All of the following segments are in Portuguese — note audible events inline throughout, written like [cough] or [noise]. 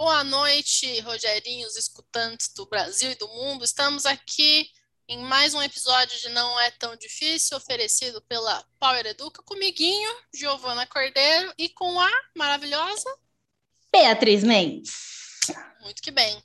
Boa noite, Rogerinhos, escutantes do Brasil e do mundo. Estamos aqui em mais um episódio de Não É Tão Difícil, oferecido pela Power Educa, comiguinho, Giovana Cordeiro, e com a maravilhosa Beatriz Mendes. Muito que bem.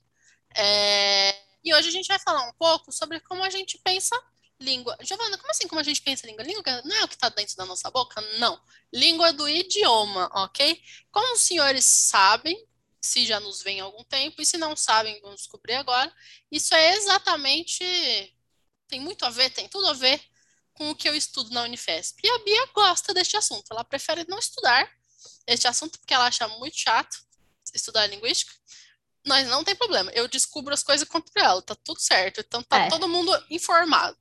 É... E hoje a gente vai falar um pouco sobre como a gente pensa língua. Giovana, como assim como a gente pensa língua? Língua não é o que está dentro da nossa boca? Não. Língua do idioma, ok? Como os senhores sabem, se já nos vem há algum tempo, e se não sabem, vamos descobrir agora, isso é exatamente. Tem muito a ver, tem tudo a ver com o que eu estudo na Unifesp. E a Bia gosta deste assunto, ela prefere não estudar este assunto porque ela acha muito chato estudar linguística. Mas não tem problema, eu descubro as coisas contra ela, tá tudo certo, então tá é. todo mundo informado.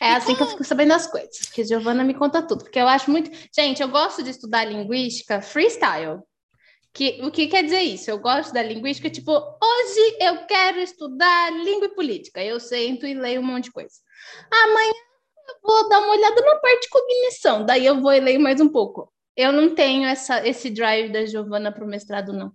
É e assim como... que eu fico sabendo as coisas, que Giovana me conta tudo, porque eu acho muito. Gente, eu gosto de estudar linguística freestyle. Que, o que quer dizer isso? Eu gosto da linguística, tipo, hoje eu quero estudar língua e política. Eu sento e leio um monte de coisa. Amanhã eu vou dar uma olhada na parte de cognição, daí eu vou e leio mais um pouco. Eu não tenho essa, esse drive da Giovana para o mestrado, não.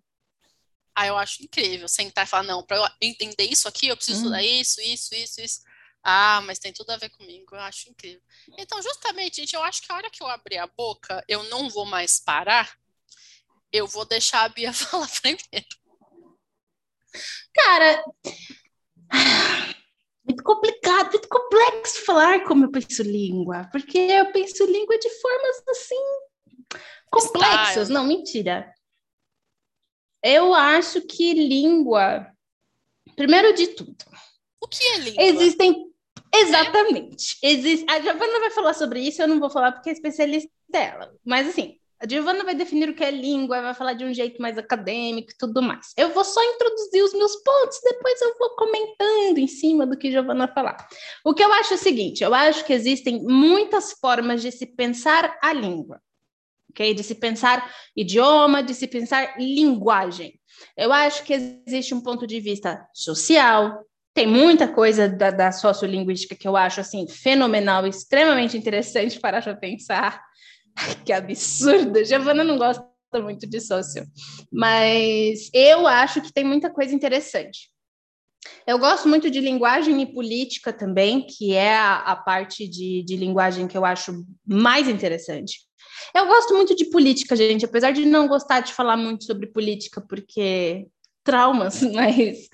Ah, eu acho incrível sentar e falar, não, para eu entender isso aqui, eu preciso estudar uhum. isso, isso, isso, isso. Ah, mas tem tudo a ver comigo, eu acho incrível. Então, justamente, gente, eu acho que a hora que eu abrir a boca, eu não vou mais parar, eu vou deixar a Bia [laughs] falar primeiro. Cara, muito complicado, muito complexo falar como eu penso língua, porque eu penso língua de formas assim complexas. Style. Não, mentira. Eu acho que língua, primeiro de tudo. O que é língua? Existem Exatamente. É? Existe... A Giovana vai falar sobre isso, eu não vou falar porque é especialista dela. Mas assim, a Giovana vai definir o que é língua, vai falar de um jeito mais acadêmico e tudo mais. Eu vou só introduzir os meus pontos, depois eu vou comentando em cima do que a Giovana falar. O que eu acho é o seguinte: eu acho que existem muitas formas de se pensar a língua. Okay? De se pensar idioma, de se pensar linguagem. Eu acho que existe um ponto de vista social, tem muita coisa da, da sociolinguística que eu acho assim fenomenal, extremamente interessante [laughs] para já [laughs] que absurdo! Giovana não gosta muito de sócio, mas eu acho que tem muita coisa interessante. Eu gosto muito de linguagem e política também, que é a, a parte de, de linguagem que eu acho mais interessante. Eu gosto muito de política, gente, apesar de não gostar de falar muito sobre política, porque traumas, [laughs] mas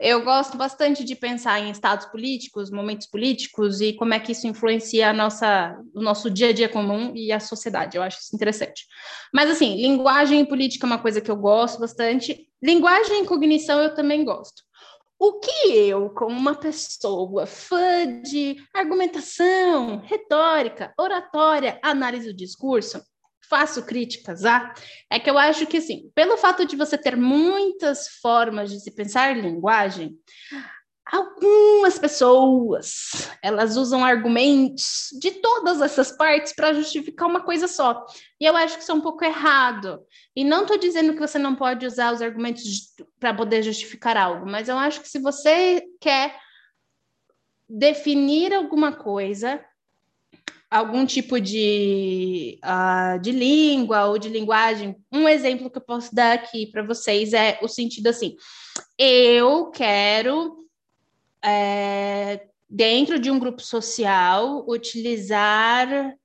eu gosto bastante de pensar em estados políticos, momentos políticos e como é que isso influencia a nossa, o nosso dia a dia comum e a sociedade. Eu acho isso interessante. Mas, assim, linguagem e política é uma coisa que eu gosto bastante. Linguagem e cognição eu também gosto. O que eu, como uma pessoa fã de argumentação, retórica, oratória, análise do discurso, faço críticas a, é que eu acho que, assim, pelo fato de você ter muitas formas de se pensar linguagem, algumas pessoas, elas usam argumentos de todas essas partes para justificar uma coisa só. E eu acho que isso é um pouco errado. E não estou dizendo que você não pode usar os argumentos para poder justificar algo, mas eu acho que se você quer definir alguma coisa, algum tipo de, uh, de língua ou de linguagem. Um exemplo que eu posso dar aqui para vocês é o sentido assim: eu quero, é, dentro de um grupo social, utilizar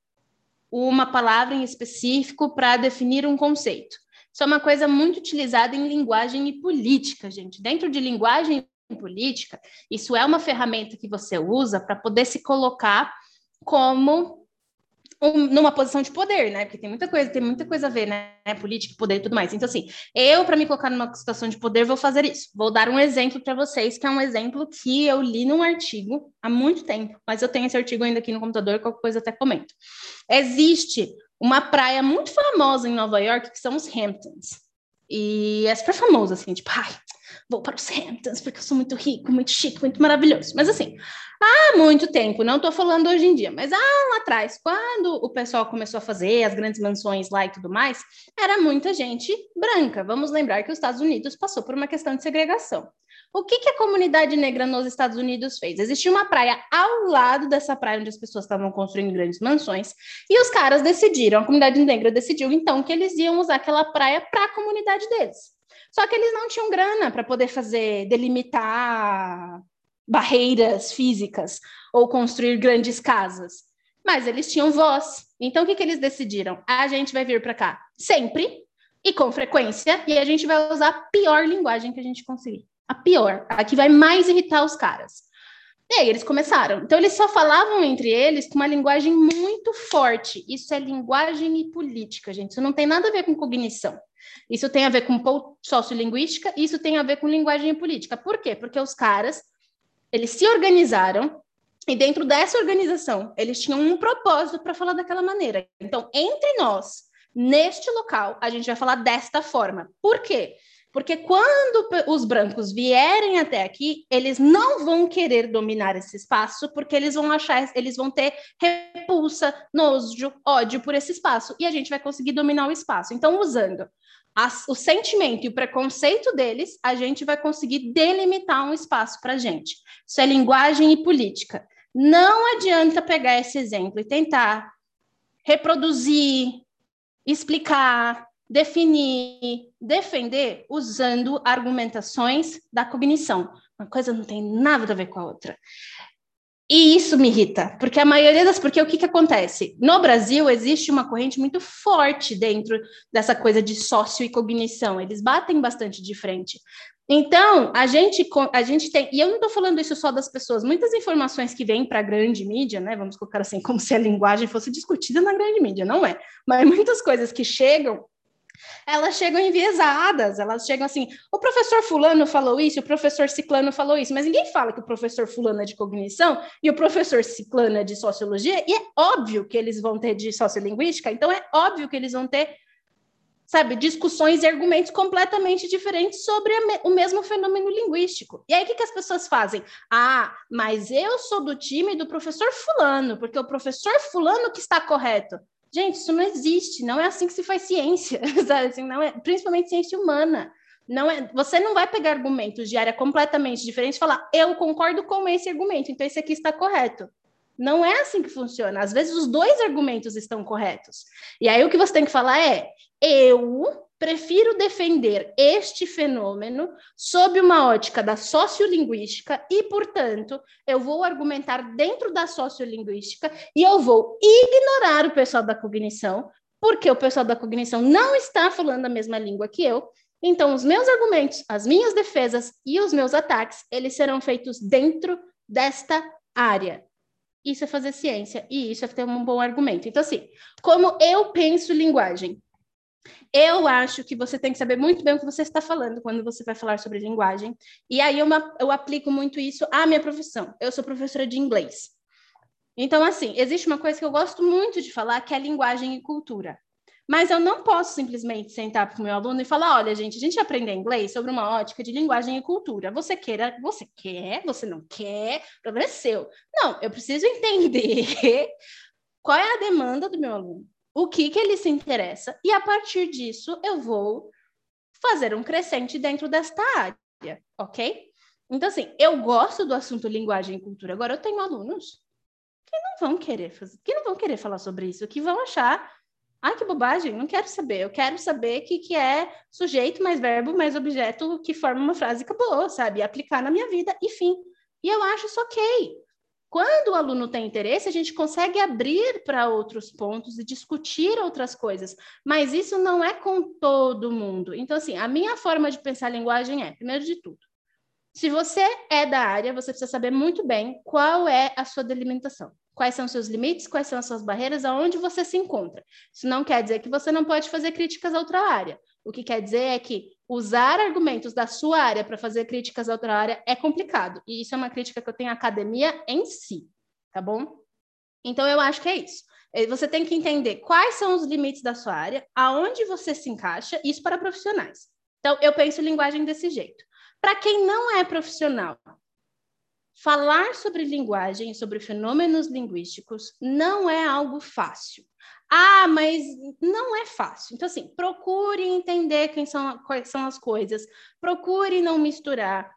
uma palavra em específico para definir um conceito. Isso é uma coisa muito utilizada em linguagem e política, gente. Dentro de linguagem política, isso é uma ferramenta que você usa para poder se colocar como um, numa posição de poder, né? Porque tem muita coisa, tem muita coisa a ver, né? Política, poder e tudo mais. Então, assim, eu, para me colocar numa situação de poder, vou fazer isso. Vou dar um exemplo para vocês, que é um exemplo que eu li num artigo há muito tempo, mas eu tenho esse artigo ainda aqui no computador, qualquer coisa até comento. Existe uma praia muito famosa em Nova York, que são os Hamptons. E é super famoso, assim, tipo, ai, vou para os Hamptons porque eu sou muito rico, muito chique, muito maravilhoso. Mas assim, há muito tempo, não estou falando hoje em dia, mas ah, lá atrás, quando o pessoal começou a fazer as grandes mansões lá e tudo mais, era muita gente branca. Vamos lembrar que os Estados Unidos passou por uma questão de segregação. O que, que a comunidade negra nos Estados Unidos fez? Existia uma praia ao lado dessa praia onde as pessoas estavam construindo grandes mansões, e os caras decidiram, a comunidade negra decidiu então que eles iam usar aquela praia para a comunidade deles. Só que eles não tinham grana para poder fazer, delimitar barreiras físicas ou construir grandes casas. Mas eles tinham voz. Então, o que, que eles decidiram? A gente vai vir para cá sempre e com frequência, e a gente vai usar a pior linguagem que a gente conseguir. A pior, a que vai mais irritar os caras. E aí eles começaram. Então, eles só falavam entre eles com uma linguagem muito forte. Isso é linguagem e política, gente. Isso não tem nada a ver com cognição. Isso tem a ver com sociolinguística, isso tem a ver com linguagem política. Por quê? Porque os caras, eles se organizaram e dentro dessa organização, eles tinham um propósito para falar daquela maneira. Então, entre nós, neste local, a gente vai falar desta forma. Por quê? Porque quando os brancos vierem até aqui, eles não vão querer dominar esse espaço, porque eles vão achar, eles vão ter repulsa, nojo, ódio por esse espaço, e a gente vai conseguir dominar o espaço. Então, usando as, o sentimento e o preconceito deles, a gente vai conseguir delimitar um espaço para a gente. Isso é linguagem e política. Não adianta pegar esse exemplo e tentar reproduzir, explicar, definir, defender usando argumentações da cognição. Uma coisa não tem nada a ver com a outra. E isso me irrita, porque a maioria das. Porque o que, que acontece? No Brasil, existe uma corrente muito forte dentro dessa coisa de sócio e cognição. Eles batem bastante de frente. Então, a gente, a gente tem, e eu não estou falando isso só das pessoas, muitas informações que vêm para a grande mídia, né? Vamos colocar assim, como se a linguagem fosse discutida na grande mídia, não é? Mas muitas coisas que chegam elas chegam enviesadas, elas chegam assim, o professor fulano falou isso, o professor ciclano falou isso, mas ninguém fala que o professor fulano é de cognição e o professor ciclano é de sociologia, e é óbvio que eles vão ter de sociolinguística, então é óbvio que eles vão ter, sabe, discussões e argumentos completamente diferentes sobre o mesmo fenômeno linguístico. E aí, o que, que as pessoas fazem? Ah, mas eu sou do time do professor fulano, porque o professor fulano que está correto. Gente, isso não existe, não é assim que se faz ciência, [laughs] sabe? Assim, não é, principalmente ciência humana. Não é, você não vai pegar argumentos de área completamente diferente e falar, eu concordo com esse argumento, então esse aqui está correto. Não é assim que funciona. Às vezes os dois argumentos estão corretos. E aí o que você tem que falar é: eu prefiro defender este fenômeno sob uma ótica da sociolinguística e, portanto, eu vou argumentar dentro da sociolinguística e eu vou ignorar o pessoal da cognição, porque o pessoal da cognição não está falando a mesma língua que eu. Então, os meus argumentos, as minhas defesas e os meus ataques, eles serão feitos dentro desta área. Isso é fazer ciência e isso é ter um bom argumento. Então, assim, como eu penso linguagem? Eu acho que você tem que saber muito bem o que você está falando quando você vai falar sobre linguagem. E aí eu, eu aplico muito isso à minha profissão. Eu sou professora de inglês. Então, assim, existe uma coisa que eu gosto muito de falar, que é linguagem e cultura. Mas eu não posso simplesmente sentar para o meu aluno e falar: olha, gente, a gente aprende inglês sobre uma ótica de linguagem e cultura. Você queira, você quer, você não quer, o problema é seu. Não, eu preciso [laughs] entender qual é a demanda do meu aluno o que, que ele se interessa, e a partir disso eu vou fazer um crescente dentro desta área, ok? Então, assim, eu gosto do assunto linguagem e cultura. Agora, eu tenho alunos que não vão querer fazer, que não vão querer falar sobre isso, que vão achar, ah, que bobagem, não quero saber. Eu quero saber o que, que é sujeito mais verbo mais objeto que forma uma frase acabou, sabe? Aplicar na minha vida, enfim. E eu acho isso ok. Quando o aluno tem interesse, a gente consegue abrir para outros pontos e discutir outras coisas, mas isso não é com todo mundo. Então, assim, a minha forma de pensar a linguagem é, primeiro de tudo, se você é da área, você precisa saber muito bem qual é a sua delimitação. Quais são os seus limites, quais são as suas barreiras, aonde você se encontra. Isso não quer dizer que você não pode fazer críticas a outra área. O que quer dizer é que usar argumentos da sua área para fazer críticas a outra área é complicado. E isso é uma crítica que eu tenho à academia em si, tá bom? Então eu acho que é isso. É, você tem que entender quais são os limites da sua área, aonde você se encaixa, isso para profissionais. Então eu penso linguagem desse jeito. Para quem não é profissional, falar sobre linguagem, sobre fenômenos linguísticos, não é algo fácil. Ah, mas não é fácil. Então, assim, procure entender quem são, quais são as coisas, procure não misturar.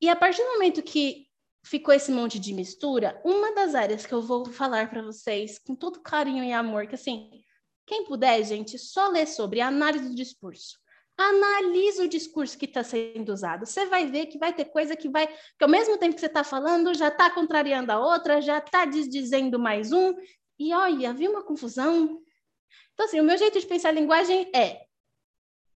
E a partir do momento que ficou esse monte de mistura, uma das áreas que eu vou falar para vocês com todo carinho e amor, que assim, quem puder, gente, só ler sobre análise do discurso. Analisa o discurso que está sendo usado. Você vai ver que vai ter coisa que vai, que ao mesmo tempo que você está falando, já está contrariando a outra, já está desdizendo mais um. E olha, viu uma confusão? Então, assim, o meu jeito de pensar a linguagem é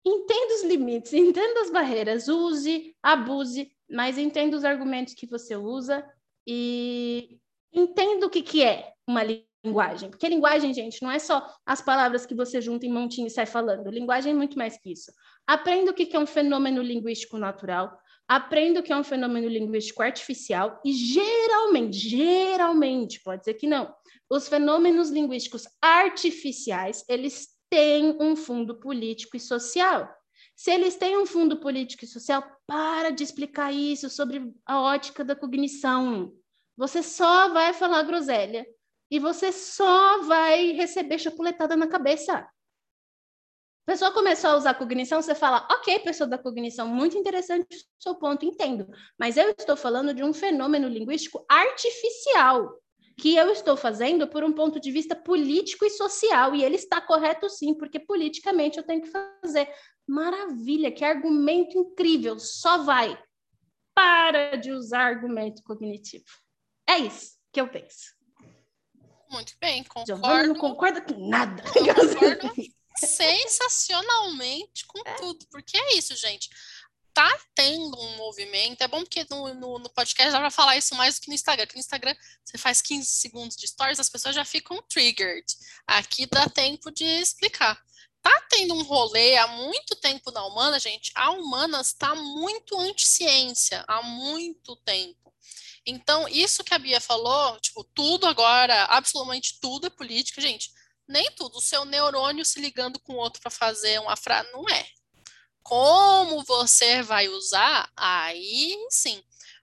entenda os limites, [laughs] entenda as barreiras, use, abuse, mas entenda os argumentos que você usa e entenda o que, que é uma linguagem. Porque linguagem, gente, não é só as palavras que você junta em montinho e sai falando. Linguagem é muito mais que isso. Aprenda o que, é um fenômeno linguístico natural, aprenda o que é um fenômeno linguístico artificial e geralmente, geralmente, pode ser que não, os fenômenos linguísticos artificiais, eles têm um fundo político e social. Se eles têm um fundo político e social, para de explicar isso sobre a ótica da cognição. Você só vai falar groselha e você só vai receber chapuletada na cabeça. A pessoa começou a usar cognição, você fala, ok, pessoa da cognição, muito interessante o seu ponto, entendo. Mas eu estou falando de um fenômeno linguístico artificial que eu estou fazendo por um ponto de vista político e social, e ele está correto sim, porque politicamente eu tenho que fazer. Maravilha, que argumento incrível, só vai. Para de usar argumento cognitivo. É isso que eu penso. Muito bem, concordo. Giovana não concorda com nada. Eu concordo [laughs] sensacionalmente com é. tudo, porque é isso, gente tá tendo um movimento. É bom porque no, no, no podcast dá pra falar isso mais do que no Instagram. Aqui no Instagram você faz 15 segundos de stories, as pessoas já ficam triggered. Aqui dá tempo de explicar. Tá tendo um rolê há muito tempo na Humana, gente. A Humanas está muito anti-ciência há muito tempo. Então, isso que a Bia falou, tipo, tudo agora, absolutamente tudo é política, gente. Nem tudo. O seu neurônio se ligando com o outro para fazer uma frase, não é como você vai usar, aí sim.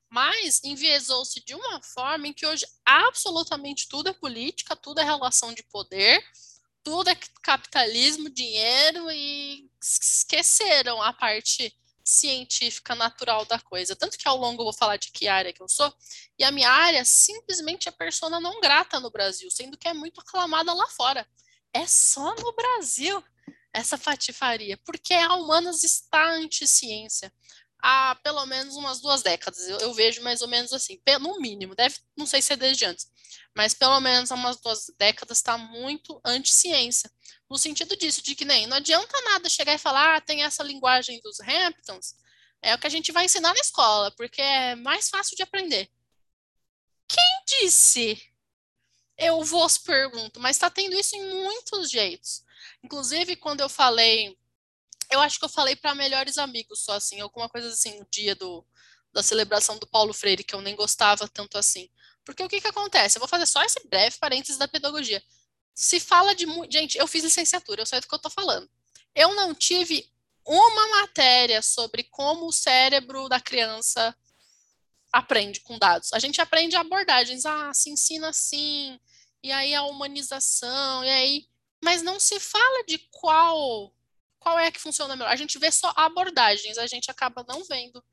Mas enviesou-se de uma forma em que hoje absolutamente tudo é política, tudo é relação de poder, tudo é capitalismo, dinheiro e esqueceram a parte científica natural da coisa. Tanto que ao longo eu vou falar de que área que eu sou, e a minha área simplesmente é persona não grata no Brasil, sendo que é muito aclamada lá fora. É só no Brasil essa patifaria, porque a humanas está anti-ciência há pelo menos umas duas décadas. Eu, eu, vejo mais ou menos assim, no mínimo, deve, não sei se é desde antes, mas pelo menos há umas duas décadas está muito anti-ciência. No sentido disso, de que nem não adianta nada chegar e falar, ah, tem essa linguagem dos Hamptons, é o que a gente vai ensinar na escola, porque é mais fácil de aprender. Quem disse? Eu vos pergunto, mas está tendo isso em muitos jeitos. Inclusive, quando eu falei, eu acho que eu falei para melhores amigos só assim, alguma coisa assim, no dia do, da celebração do Paulo Freire, que eu nem gostava tanto assim. Porque o que, que acontece? Eu vou fazer só esse breve parênteses da pedagogia. Se fala de. Gente, eu fiz licenciatura, eu sei do que eu estou falando. Eu não tive uma matéria sobre como o cérebro da criança aprende com dados. A gente aprende abordagens, ah, se ensina assim, e aí a humanização, e aí mas não se fala de qual qual é que funciona melhor. A gente vê só abordagens, a gente acaba não vendo,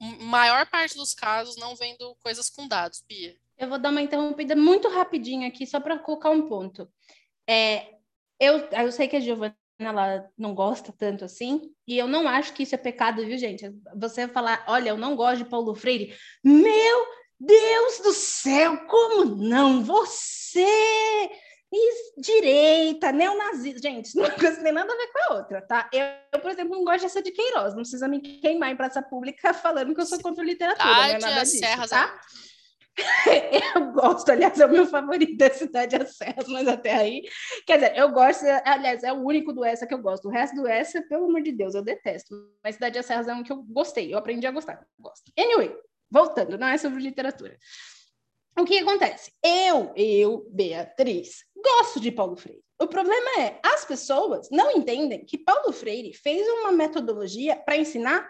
maior parte dos casos, não vendo coisas com dados, Bia. Eu vou dar uma interrompida muito rapidinho aqui, só para colocar um ponto. É, eu, eu sei que a Giovana ela não gosta tanto assim, e eu não acho que isso é pecado, viu, gente? Você falar, olha, eu não gosto de Paulo Freire. Meu Deus do céu, como não? Você e direita, neonazista. Gente, uma coisa tem nada a ver com a outra, tá? Eu, eu, por exemplo, não gosto dessa de Queiroz. Não precisa me queimar em praça pública falando que eu sou contra literatura. Cidade, não é nada disso, Serras tá? [laughs] eu gosto, aliás, é o meu favorito da Cidade das Serras, mas até aí. Quer dizer, eu gosto, aliás, é o único do essa que eu gosto. O resto do essa, pelo amor de Deus, eu detesto. Mas Cidade das Serras é um que eu gostei, eu aprendi a gostar. Gosto. Anyway, voltando, não é sobre literatura. O que acontece? Eu, eu, Beatriz, gosto de Paulo Freire. O problema é, as pessoas não entendem que Paulo Freire fez uma metodologia para ensinar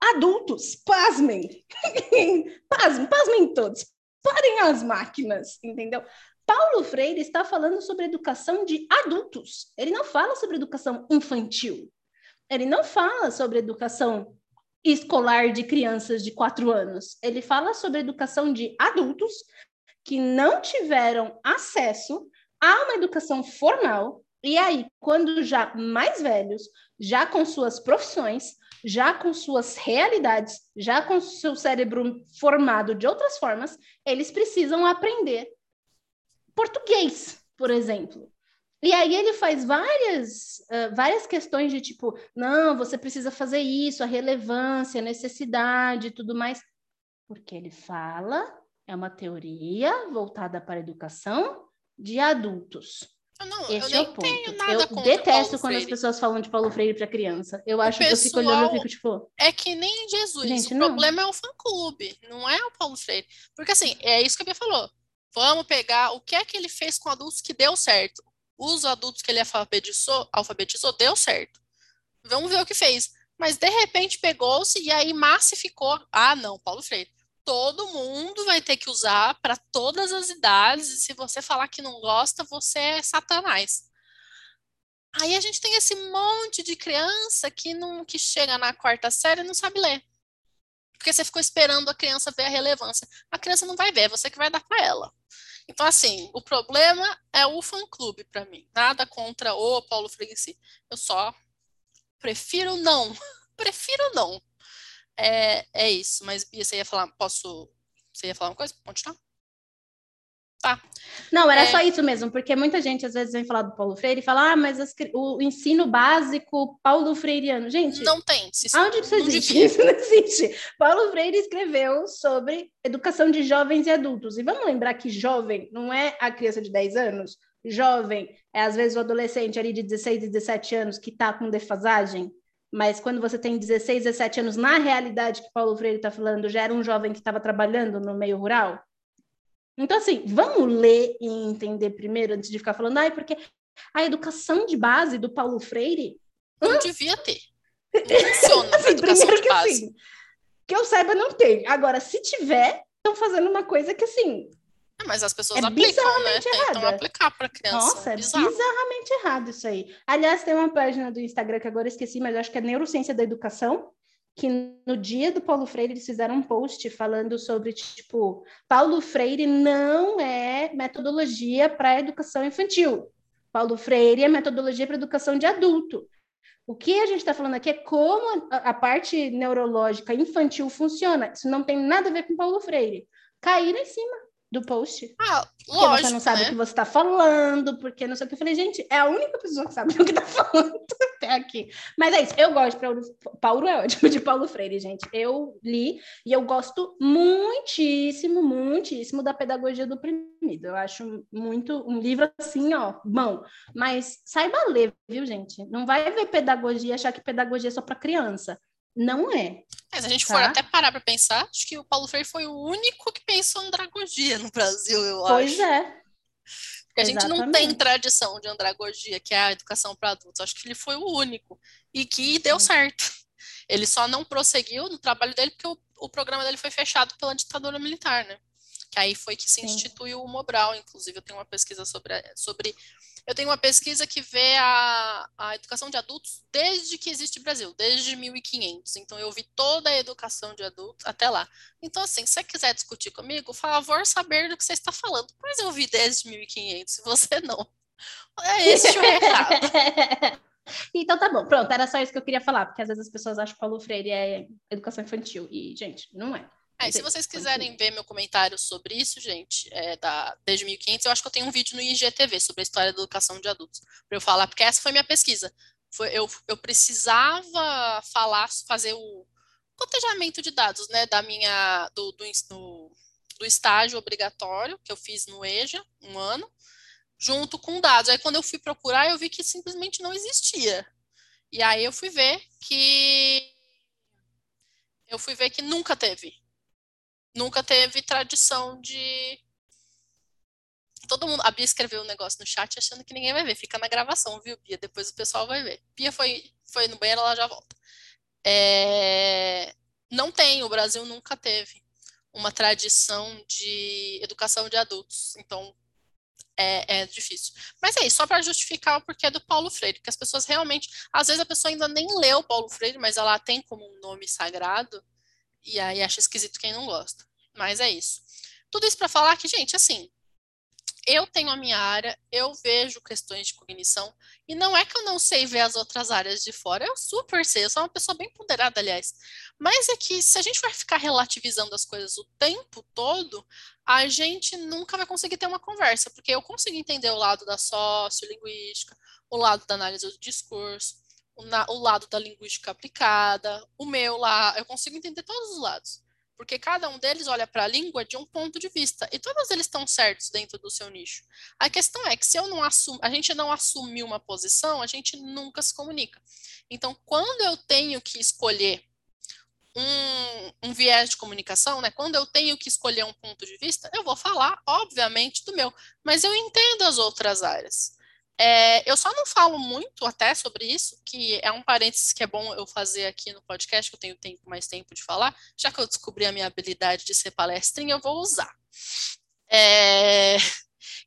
adultos. Pasmem. [laughs] pasmem, pasmem todos. Parem as máquinas, entendeu? Paulo Freire está falando sobre educação de adultos. Ele não fala sobre educação infantil. Ele não fala sobre educação escolar de crianças de quatro anos. Ele fala sobre educação de adultos que não tiveram acesso a uma educação formal E aí, quando já mais velhos, já com suas profissões, já com suas realidades, já com seu cérebro formado de outras formas, eles precisam aprender português, por exemplo. E aí ele faz várias, uh, várias questões de tipo, não, você precisa fazer isso, a relevância, a necessidade e tudo mais. Porque ele fala, é uma teoria voltada para a educação de adultos. Eu não, Esse eu é o ponto. eu detesto quando as pessoas falam de Paulo Freire para criança. Eu acho que eu fico olhando e fico tipo. É que nem Jesus. Gente, o não. problema é o fã-clube, não é o Paulo Freire. Porque assim, é isso que a Bia falou. Vamos pegar o que é que ele fez com adultos que deu certo. Os adultos que ele alfabetizou, alfabetizou deu certo. Vamos ver o que fez. Mas de repente pegou-se e aí massificou. Ah, não, Paulo Freire todo mundo vai ter que usar para todas as idades, e se você falar que não gosta, você é satanás. Aí a gente tem esse monte de criança que não que chega na quarta série e não sabe ler. Porque você ficou esperando a criança ver a relevância. A criança não vai ver, é você que vai dar para ela. Então, assim, o problema é o fã-clube para mim. Nada contra o Paulo Freire Eu só prefiro não. [laughs] prefiro não. É, é isso. Mas, Bia, você ia falar, posso. Você ia falar uma coisa? Continuar? Tá. Não, era é... só isso mesmo, porque muita gente às vezes vem falar do Paulo Freire e fala, ah, mas as, o ensino básico Paulo Freireano. Gente, não tem. Se, aonde isso existe? Isso não existe. Paulo Freire escreveu sobre educação de jovens e adultos. E vamos lembrar que jovem não é a criança de 10 anos, jovem é às vezes o adolescente ali de 16, 17 anos que está com defasagem mas quando você tem 16, 17 anos, na realidade que Paulo Freire está falando, já era um jovem que estava trabalhando no meio rural. Então, assim, vamos ler e entender primeiro, antes de ficar falando, ai, porque a educação de base do Paulo Freire. Não hum? devia ter. Não funciona assim, [laughs] primeiro que assim, que eu saiba, não tem. Agora, se tiver, estão fazendo uma coisa que, assim, mas as pessoas é aplicam, né? Tentam aplicar para criança. Nossa, é Bizarro. bizarramente errado isso aí. Aliás, tem uma página do Instagram que agora esqueci, mas acho que é Neurociência da Educação, que no dia do Paulo Freire eles fizeram um post falando sobre, tipo, Paulo Freire não é metodologia para educação infantil. Paulo Freire é metodologia para educação de adulto. O que a gente está falando aqui é como a, a, parte neurológica infantil funciona. Isso não tem nada a ver com Paulo Freire. Caíram em cima do post. Ah, porque lógico, você não sabe né? o que você está falando, porque não sei o que. Eu falei, gente, é a única pessoa que sabe [laughs] o que está falando até aqui. Mas é isso, eu gosto de Paulo, Paulo é ótimo, de Paulo Freire, gente. Eu li e eu gosto muitíssimo, muitíssimo da pedagogia do oprimido. Eu acho muito um livro assim, ó, bom. Mas saiba ler, viu, gente? Não vai ver pedagogia e achar que pedagogia é só para criança. Não é. Mas se a gente tá? for até parar para pensar, acho que o Paulo Freire foi o único que pensou em andragogia no Brasil, eu pois acho. Pois é. Porque a gente não tem tradição de andragogia, que é a educação para adultos. Acho que ele foi o único. E que deu certo. Ele só não prosseguiu no trabalho dele porque o, o programa dele foi fechado pela ditadura militar, né? Que aí foi que se Sim. instituiu o Mobral. Inclusive, eu tenho uma pesquisa sobre, sobre eu tenho uma pesquisa que vê a, a educação de adultos desde que existe Brasil, desde 1500. Então, eu vi toda a educação de adultos até lá. Então, assim, se você quiser discutir comigo, favor, saber do que você está falando. Mas eu vi desde 1500, se você não. É esse o. [laughs] Então tá bom, pronto, era só isso que eu queria falar, porque às vezes as pessoas acham que Paulo Freire é educação infantil, e, gente, não é. É, se vocês quiserem ver meu comentário sobre isso, gente, é, da, desde 1500, eu acho que eu tenho um vídeo no IGTV sobre a história da educação de adultos, para eu falar, porque essa foi minha pesquisa. Foi, eu, eu precisava falar, fazer o cotejamento de dados, né, da minha, do, do, do, do estágio obrigatório, que eu fiz no EJA, um ano, junto com dados. Aí, quando eu fui procurar, eu vi que simplesmente não existia. E aí, eu fui ver que. Eu fui ver que nunca teve nunca teve tradição de. Todo mundo. A Bia escreveu um negócio no chat achando que ninguém vai ver. Fica na gravação, viu, Bia? Depois o pessoal vai ver. Bia foi, foi no banheiro, ela já volta. É... Não tem, o Brasil nunca teve uma tradição de educação de adultos. Então, é, é, difícil. Mas é isso, só para justificar o porquê do Paulo Freire, que as pessoas realmente, às vezes a pessoa ainda nem leu Paulo Freire, mas ela tem como um nome sagrado, e aí acha esquisito quem não gosta. Mas é isso. Tudo isso para falar que, gente, assim, eu tenho a minha área, eu vejo questões de cognição, e não é que eu não sei ver as outras áreas de fora, eu super sei, eu sou uma pessoa bem ponderada, aliás. Mas é que se a gente vai ficar relativizando as coisas o tempo todo, a gente nunca vai conseguir ter uma conversa, porque eu consigo entender o lado da sociolinguística, o lado da análise do discurso, na, o lado da linguística aplicada, o meu lá, eu consigo entender todos os lados porque cada um deles olha para a língua de um ponto de vista e todos eles estão certos dentro do seu nicho. A questão é que se eu não assumo, a gente não assumir uma posição, a gente nunca se comunica. Então, quando eu tenho que escolher um, um, viés de comunicação, né? Quando eu tenho que escolher um ponto de vista, eu vou falar, obviamente, do meu, mas eu entendo as outras áreas. É, eu só não falo muito até sobre isso, que é um parênteses que é bom eu fazer aqui no podcast, que eu tenho tempo, mais tempo de falar, já que eu descobri a minha habilidade de ser palestrinha, eu vou usar. É,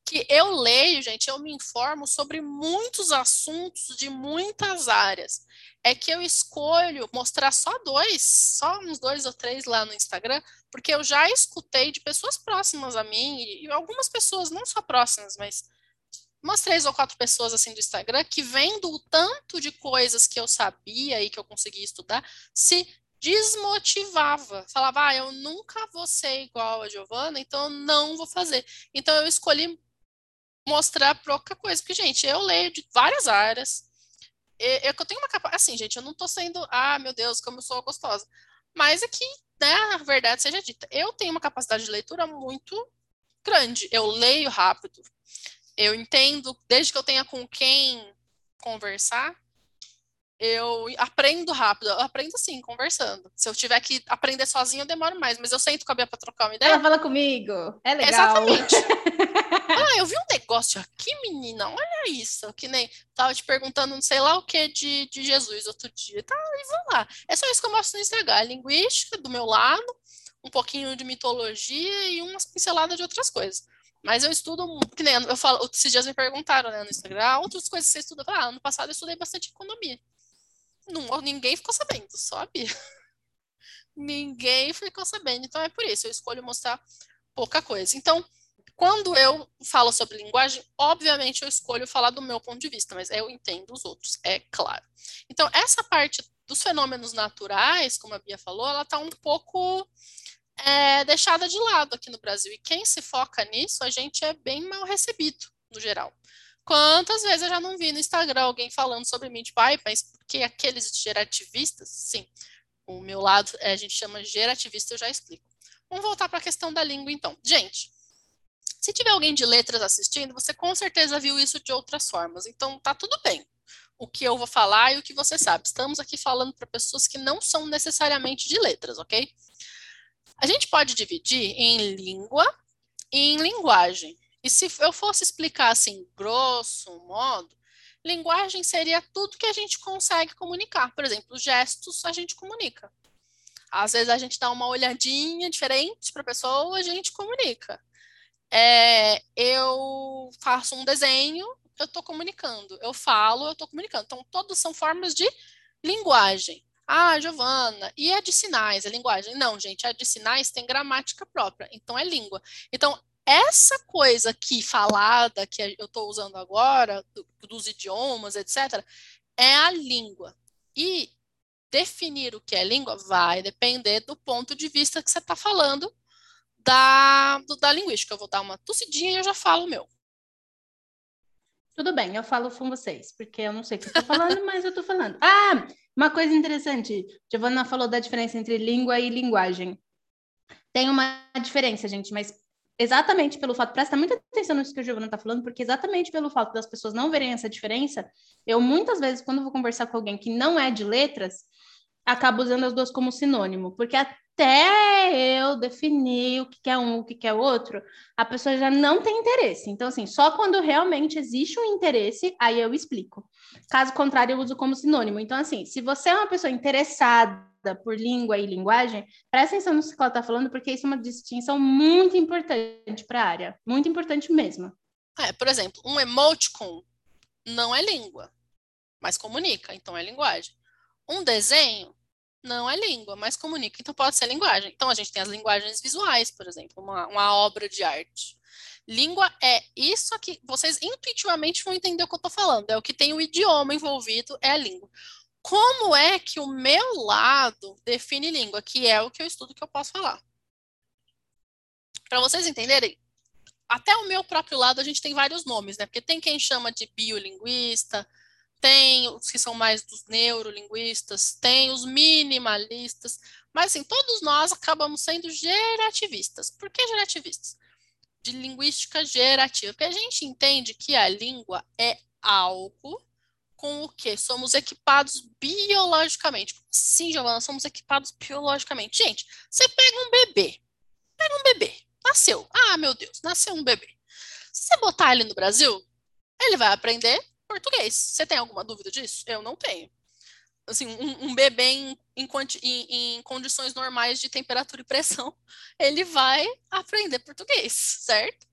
que eu leio, gente, eu me informo sobre muitos assuntos de muitas áreas. É que eu escolho mostrar só dois, só uns dois ou três lá no Instagram, porque eu já escutei de pessoas próximas a mim, e algumas pessoas não só próximas, mas umas três ou quatro pessoas assim do Instagram que vendo o tanto de coisas que eu sabia e que eu conseguia estudar, se desmotivava. Falava, ah, eu nunca vou ser igual a Giovana, então eu não vou fazer. Então eu escolhi mostrar pouca coisa, porque, gente, eu leio de várias áreas. Eu, eu tenho uma. Assim, gente, eu não tô sendo, ah, meu Deus, como eu sou gostosa. Mas é que, né, a verdade seja dita, eu tenho uma capacidade de leitura muito grande. Eu leio rápido, eu entendo, desde que eu tenha com quem conversar, eu aprendo rápido. Eu aprendo assim, conversando. Se eu tiver que aprender sozinho, eu demoro mais, mas eu sento com a Bia para trocar uma ideia. Ela fala comigo. É legal. Exatamente. [laughs] ah, eu vi um negócio aqui, menina. Olha isso. Que nem tava te perguntando não sei lá o que de, de Jesus outro dia. Tá, e vou lá. É só isso que eu mostro no Instagram. A linguística do meu lado, um pouquinho de mitologia e umas pinceladas de outras coisas. Mas eu estudo, que nem eu falo, esses dias me perguntaram né, no Instagram, ah, outras coisas que você estuda. Ah, ano passado eu estudei bastante economia. Não, ninguém ficou sabendo, sabe? [laughs] ninguém ficou sabendo. Então é por isso, eu escolho mostrar pouca coisa. Então, quando eu falo sobre linguagem, obviamente eu escolho falar do meu ponto de vista, mas eu entendo os outros, é claro. Então, essa parte dos fenômenos naturais, como a Bia falou, ela está um pouco é deixada de lado aqui no Brasil. E quem se foca nisso, a gente é bem mal recebido, no geral. Quantas vezes eu já não vi no Instagram alguém falando sobre mim, tipo, ai, mas porque aqueles gerativistas, sim, o meu lado é, a gente chama gerativista, eu já explico. Vamos voltar para a questão da língua, então. Gente, se tiver alguém de letras assistindo, você com certeza viu isso de outras formas, então tá tudo bem. O que eu vou falar e o que você sabe. Estamos aqui falando para pessoas que não são necessariamente de letras, ok? A gente pode dividir em língua e em linguagem. E se eu fosse explicar assim, grosso modo, linguagem seria tudo que a gente consegue comunicar. Por exemplo, gestos a gente comunica. Às vezes a gente dá uma olhadinha diferente para a pessoa, a gente comunica. É, eu faço um desenho, eu estou comunicando. Eu falo, eu estou comunicando. Então, todos são formas de linguagem. Ah, Giovana, e a de sinais, a linguagem? Não, gente, a de sinais tem gramática própria, então é língua. Então, essa coisa aqui falada, que eu estou usando agora, do, dos idiomas, etc., é a língua. E definir o que é língua vai depender do ponto de vista que você está falando da, do, da linguística. Eu vou dar uma tossidinha e eu já falo o meu. Tudo bem, eu falo com vocês, porque eu não sei o que eu estou falando, mas eu estou falando. Ah, uma coisa interessante, Giovanna falou da diferença entre língua e linguagem. Tem uma diferença, gente, mas exatamente pelo fato, presta muita atenção nisso que a Giovanna está falando, porque exatamente pelo fato das pessoas não verem essa diferença, eu muitas vezes, quando vou conversar com alguém que não é de letras, acabo usando as duas como sinônimo, porque até eu definir o que é um, o que é outro, a pessoa já não tem interesse. Então, assim, só quando realmente existe um interesse, aí eu explico. Caso contrário, eu uso como sinônimo. Então, assim, se você é uma pessoa interessada por língua e linguagem, presta atenção no que ela está falando, porque isso é uma distinção muito importante para a área. Muito importante mesmo. É, por exemplo, um emoticon não é língua, mas comunica, então é linguagem. Um desenho não é língua, mas comunica, então pode ser linguagem. Então a gente tem as linguagens visuais, por exemplo, uma, uma obra de arte. Língua é isso aqui. Vocês intuitivamente vão entender o que eu estou falando. É o que tem o idioma envolvido, é a língua. Como é que o meu lado define língua? Que é o que eu estudo que eu posso falar. Para vocês entenderem, até o meu próprio lado a gente tem vários nomes, né? Porque tem quem chama de biolinguista, tem os que são mais dos neurolinguistas, tem os minimalistas, mas assim, todos nós acabamos sendo gerativistas. Por que gerativistas? De linguística gerativa, porque a gente entende que a língua é algo com o que somos equipados biologicamente. Sim, Giovana, somos equipados biologicamente. Gente, você pega um bebê, pega um bebê, nasceu. Ah, meu Deus, nasceu um bebê. Se você botar ele no Brasil, ele vai aprender português. Você tem alguma dúvida disso? Eu não tenho. Assim, um, um bebê em, em, em, condições normais de temperatura e pressão, [laughs] ele vai aprender português, certo?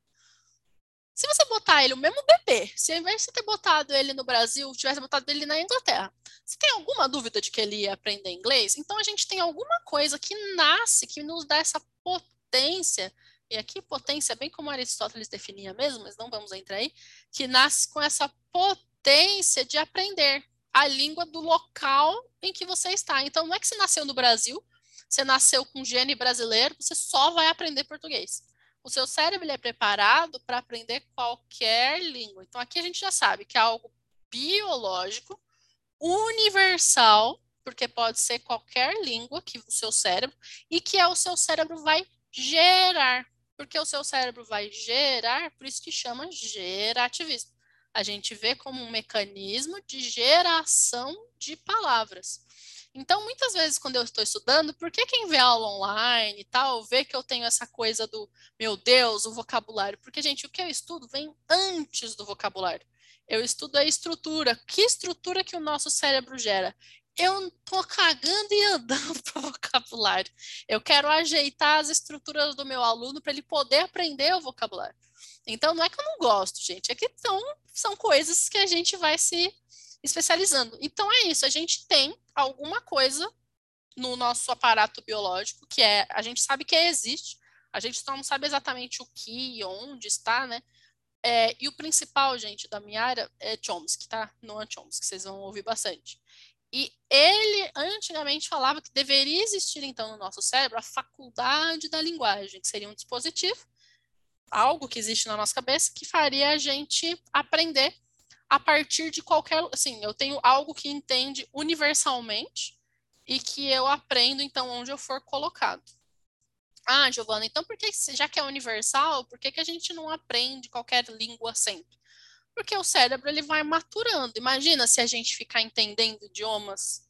Se você botar ele, o mesmo bebê, se ao invés de você ter botado ele no Brasil, tivesse botado ele na Inglaterra, você tem alguma dúvida de que ele ia aprender inglês? Então a gente tem alguma coisa que nasce, que nos dá essa potência e aqui potência, bem como Aristóteles definia mesmo, mas não vamos entrar aí, que nasce com essa potência de aprender a língua do local em que você está. Então, não é que você nasceu no Brasil, você nasceu com gene brasileiro, você só vai aprender português. O seu cérebro é preparado para aprender qualquer língua. Então, aqui a gente já sabe que é algo biológico, universal, porque pode ser qualquer língua que o seu cérebro, e que é o seu cérebro vai gerar porque o seu cérebro vai gerar, por isso que chama gerativismo. A gente vê como um mecanismo de geração de palavras. Então, muitas vezes, quando eu estou estudando, por que quem vê aula online e tal, vê que eu tenho essa coisa do, meu Deus, o vocabulário? Porque, gente, o que eu estudo vem antes do vocabulário. Eu estudo a estrutura. Que estrutura que o nosso cérebro gera? Eu tô cagando e andando [laughs] para vocabulário. Eu quero ajeitar as estruturas do meu aluno para ele poder aprender o vocabulário. Então, não é que eu não gosto, gente, é que são, são coisas que a gente vai se especializando. Então, é isso, a gente tem alguma coisa no nosso aparato biológico que é, a gente sabe que existe, a gente só não sabe exatamente o que e onde está, né? É, e o principal, gente, da minha área é Chomsky, tá? Não é Chomsky, vocês vão ouvir bastante. E ele antigamente falava que deveria existir, então, no nosso cérebro a faculdade da linguagem, que seria um dispositivo, algo que existe na nossa cabeça, que faria a gente aprender a partir de qualquer. Assim, eu tenho algo que entende universalmente e que eu aprendo, então, onde eu for colocado. Ah, Giovana, então por que, já que é universal, por que, que a gente não aprende qualquer língua sempre? Porque o cérebro ele vai maturando. Imagina se a gente ficar entendendo idiomas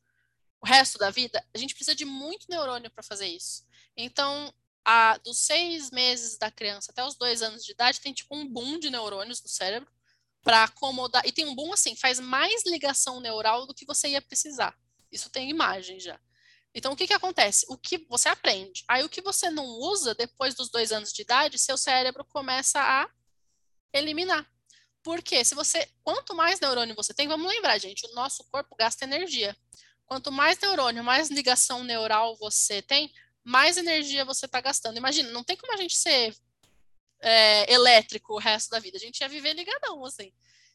o resto da vida, a gente precisa de muito neurônio para fazer isso. Então, a, dos seis meses da criança até os dois anos de idade, tem tipo um boom de neurônios no cérebro para acomodar. E tem um boom assim, faz mais ligação neural do que você ia precisar. Isso tem imagem já. Então, o que, que acontece? O que você aprende. Aí, o que você não usa depois dos dois anos de idade, seu cérebro começa a eliminar. Porque se você, quanto mais neurônio você tem, vamos lembrar, gente, o nosso corpo gasta energia. Quanto mais neurônio, mais ligação neural você tem, mais energia você está gastando. Imagina, não tem como a gente ser é, elétrico o resto da vida. A gente ia viver ligadão, assim.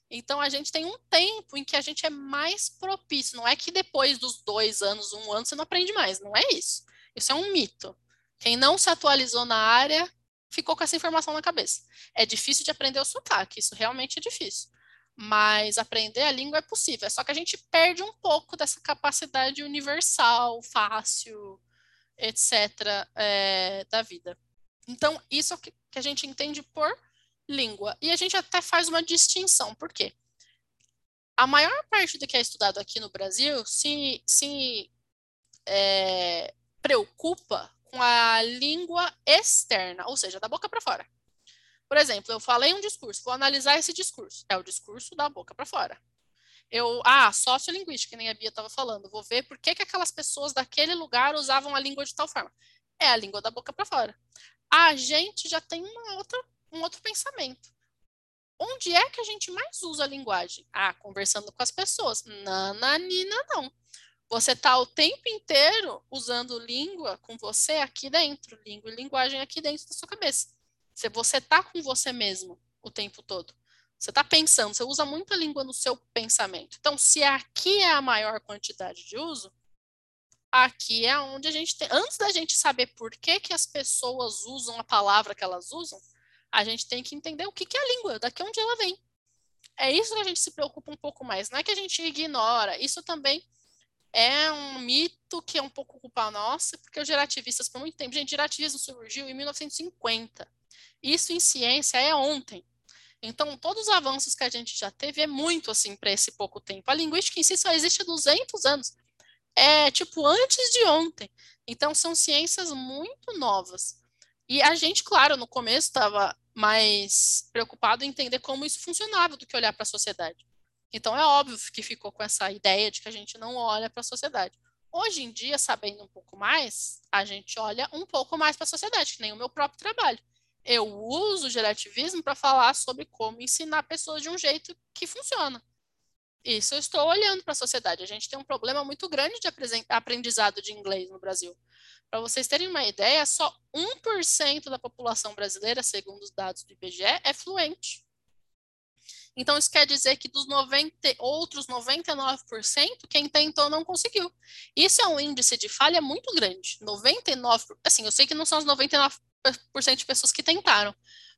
Então, a gente tem um tempo em que a gente é mais propício. Não é que depois dos dois anos, um ano, você não aprende mais. Não é isso. Isso é um mito. Quem não se atualizou na área ficou com essa informação na cabeça. É difícil de aprender o sotaque, isso realmente é difícil. Mas aprender a língua é possível, é só que a gente perde um pouco dessa capacidade universal, fácil, etc., é, da vida. Então, isso é que a gente entende por língua. E a gente até faz uma distinção, por quê? A maior parte do que é estudado aqui no Brasil se, se é, preocupa com a língua externa, ou seja, da boca para fora. Por exemplo, eu falei um discurso, vou analisar esse discurso. É o discurso da boca para fora. Eu, ah, sociolinguística, que nem a Bia estava falando, vou ver por que, que aquelas pessoas daquele lugar usavam a língua de tal forma. É a língua da boca para fora. A gente já tem uma outra, um outro pensamento. Onde é que a gente mais usa a linguagem? Ah, conversando com as pessoas. Nananina, não. Você está o tempo inteiro usando língua com você aqui dentro, língua e linguagem aqui dentro da sua cabeça. Se você tá com você mesmo o tempo todo. Você está pensando, você usa muita língua no seu pensamento. Então, se aqui é a maior quantidade de uso, aqui é onde a gente tem. Antes da gente saber por que, que as pessoas usam a palavra que elas usam, a gente tem que entender o que, que é a língua, daqui onde ela vem. É isso que a gente se preocupa um pouco mais. Não é que a gente ignora. Isso também é um mito que é um pouco culpa nossa, porque os gerativistas, por muito tempo, gente, gerativismo surgiu em 1950. Isso em ciência é ontem. Então, todos os avanços que a gente já teve é muito assim para esse pouco tempo. A linguística em si só existe há 200 anos. É tipo antes de ontem. Então, são ciências muito novas. E a gente, claro, no começo estava mais preocupado em entender como isso funcionava do que olhar para a sociedade. Então, é óbvio que ficou com essa ideia de que a gente não olha para a sociedade. Hoje em dia, sabendo um pouco mais, a gente olha um pouco mais para a sociedade, que nem o meu próprio trabalho eu uso o gerativismo para falar sobre como ensinar pessoas de um jeito que funciona. Isso eu estou olhando para a sociedade. A gente tem um problema muito grande de aprendizado de inglês no Brasil. Para vocês terem uma ideia, só 1% da população brasileira, segundo os dados do IBGE, é fluente. Então, isso quer dizer que dos 90, outros 99%, quem tentou não conseguiu. Isso é um índice de falha muito grande. 99%, assim, eu sei que não são os 99% de pessoas que tentaram.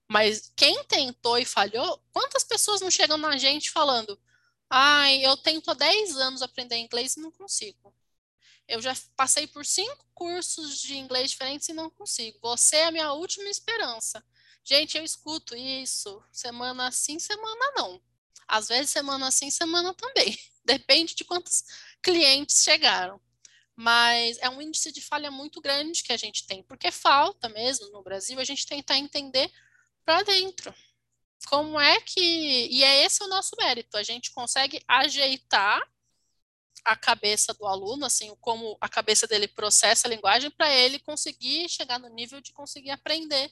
Mas quem tentou e falhou, quantas pessoas não chegam na gente falando: ai, eu tento há 10 anos aprender inglês e não consigo. Eu já passei por cinco cursos de inglês diferentes e não consigo. Você é a minha última esperança. Gente, eu escuto isso semana sim, semana não. Às vezes semana sim, semana também. [laughs] Depende de quantos clientes chegaram mas é um índice de falha muito grande que a gente tem, porque falta mesmo no Brasil a gente tentar entender para dentro. Como é que. E é esse o nosso mérito, a gente consegue ajeitar a cabeça do aluno, assim, como a cabeça dele processa a linguagem, para ele conseguir chegar no nível de conseguir aprender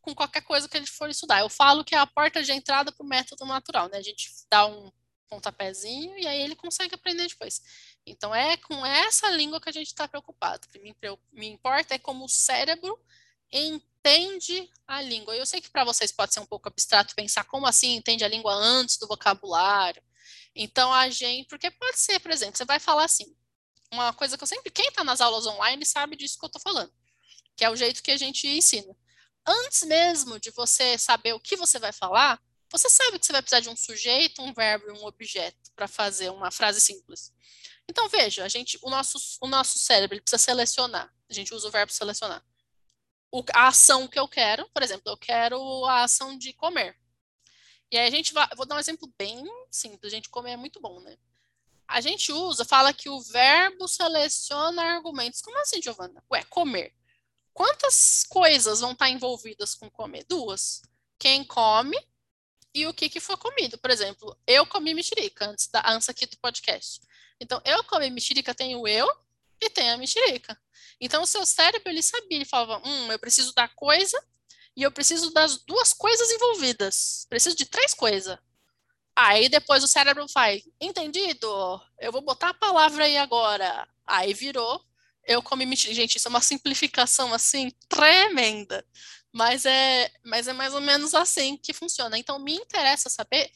com qualquer coisa que ele for estudar. Eu falo que é a porta de entrada para o método natural, né? A gente dá um pontapézinho e aí ele consegue aprender depois. Então é com essa língua que a gente está preocupado. O que me, me importa é como o cérebro entende a língua. Eu sei que para vocês pode ser um pouco abstrato pensar como assim entende a língua antes do vocabulário. Então a gente, porque pode ser, por exemplo, você vai falar assim, uma coisa que eu sempre, quem está nas aulas online sabe disso que eu estou falando, que é o jeito que a gente ensina. Antes mesmo de você saber o que você vai falar, você sabe que você vai precisar de um sujeito, um verbo e um objeto para fazer uma frase simples. Então, veja, a gente, o, nosso, o nosso cérebro precisa selecionar. A gente usa o verbo selecionar. O, a ação que eu quero, por exemplo, eu quero a ação de comer. E aí a gente vai, vou dar um exemplo bem simples, a gente comer é muito bom, né? A gente usa, fala que o verbo seleciona argumentos. Como assim, Giovana? Ué, comer. Quantas coisas vão estar envolvidas com comer? Duas. Quem come e o que, que foi comido. Por exemplo, eu comi mexerica antes da antes aqui do podcast. Então, eu comi mexerica, tem o eu e tem a mexerica. Então, o seu cérebro, ele sabia, ele falava, hum, eu preciso da coisa e eu preciso das duas coisas envolvidas. Preciso de três coisas. Aí depois o cérebro faz, entendido? Eu vou botar a palavra aí agora. Aí virou, eu comi mexerica. Gente, isso é uma simplificação, assim, tremenda. Mas é, mas é mais ou menos assim que funciona. Então, me interessa saber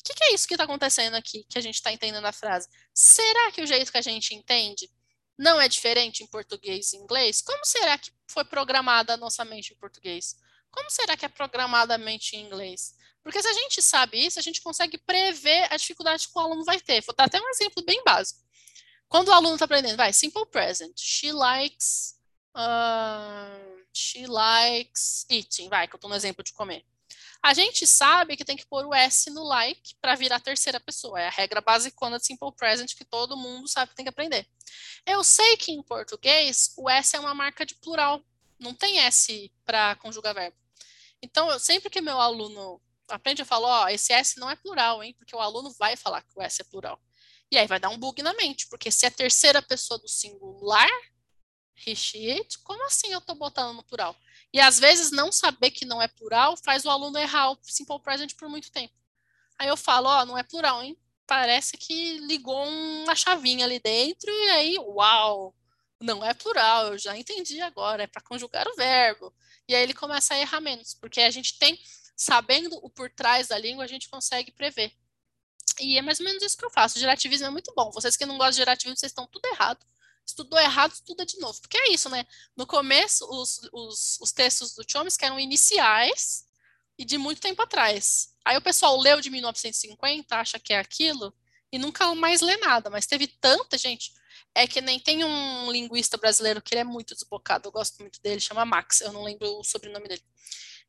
o que, que é isso que está acontecendo aqui, que a gente está entendendo a frase. Será que o jeito que a gente entende não é diferente em português e inglês? Como será que foi programada a nossa mente em português? Como será que é programada a mente em inglês? Porque se a gente sabe isso, a gente consegue prever a dificuldade que o aluno vai ter. Vou dar até um exemplo bem básico. Quando o aluno está aprendendo, vai, simple present. She likes. Uh she likes eating, vai, que eu estou no exemplo de comer. A gente sabe que tem que pôr o S no like para virar a terceira pessoa. É a regra basicona de Simple Present que todo mundo sabe que tem que aprender. Eu sei que em português o S é uma marca de plural. Não tem S para conjugar verbo. Então, eu, sempre que meu aluno aprende, eu falo, ó, esse S não é plural, hein? Porque o aluno vai falar que o S é plural. E aí vai dar um bug na mente, porque se é a terceira pessoa do singular, como assim eu estou botando no plural? E às vezes não saber que não é plural faz o aluno errar o simple present por muito tempo. Aí eu falo, ó, oh, não é plural, hein? Parece que ligou uma chavinha ali dentro e aí, uau, não é plural, eu já entendi agora, é para conjugar o verbo. E aí ele começa a errar menos, porque a gente tem, sabendo o por trás da língua, a gente consegue prever. E é mais ou menos isso que eu faço. O gerativismo é muito bom. Vocês que não gostam de gerativismo, vocês estão tudo errado. Estudou errado, estuda de novo. Porque é isso, né? No começo, os, os, os textos do Chomsky eram iniciais e de muito tempo atrás. Aí o pessoal leu de 1950, acha que é aquilo, e nunca mais lê nada. Mas teve tanta gente. É que nem tem um linguista brasileiro que ele é muito desbocado, eu gosto muito dele, chama Max, eu não lembro o sobrenome dele.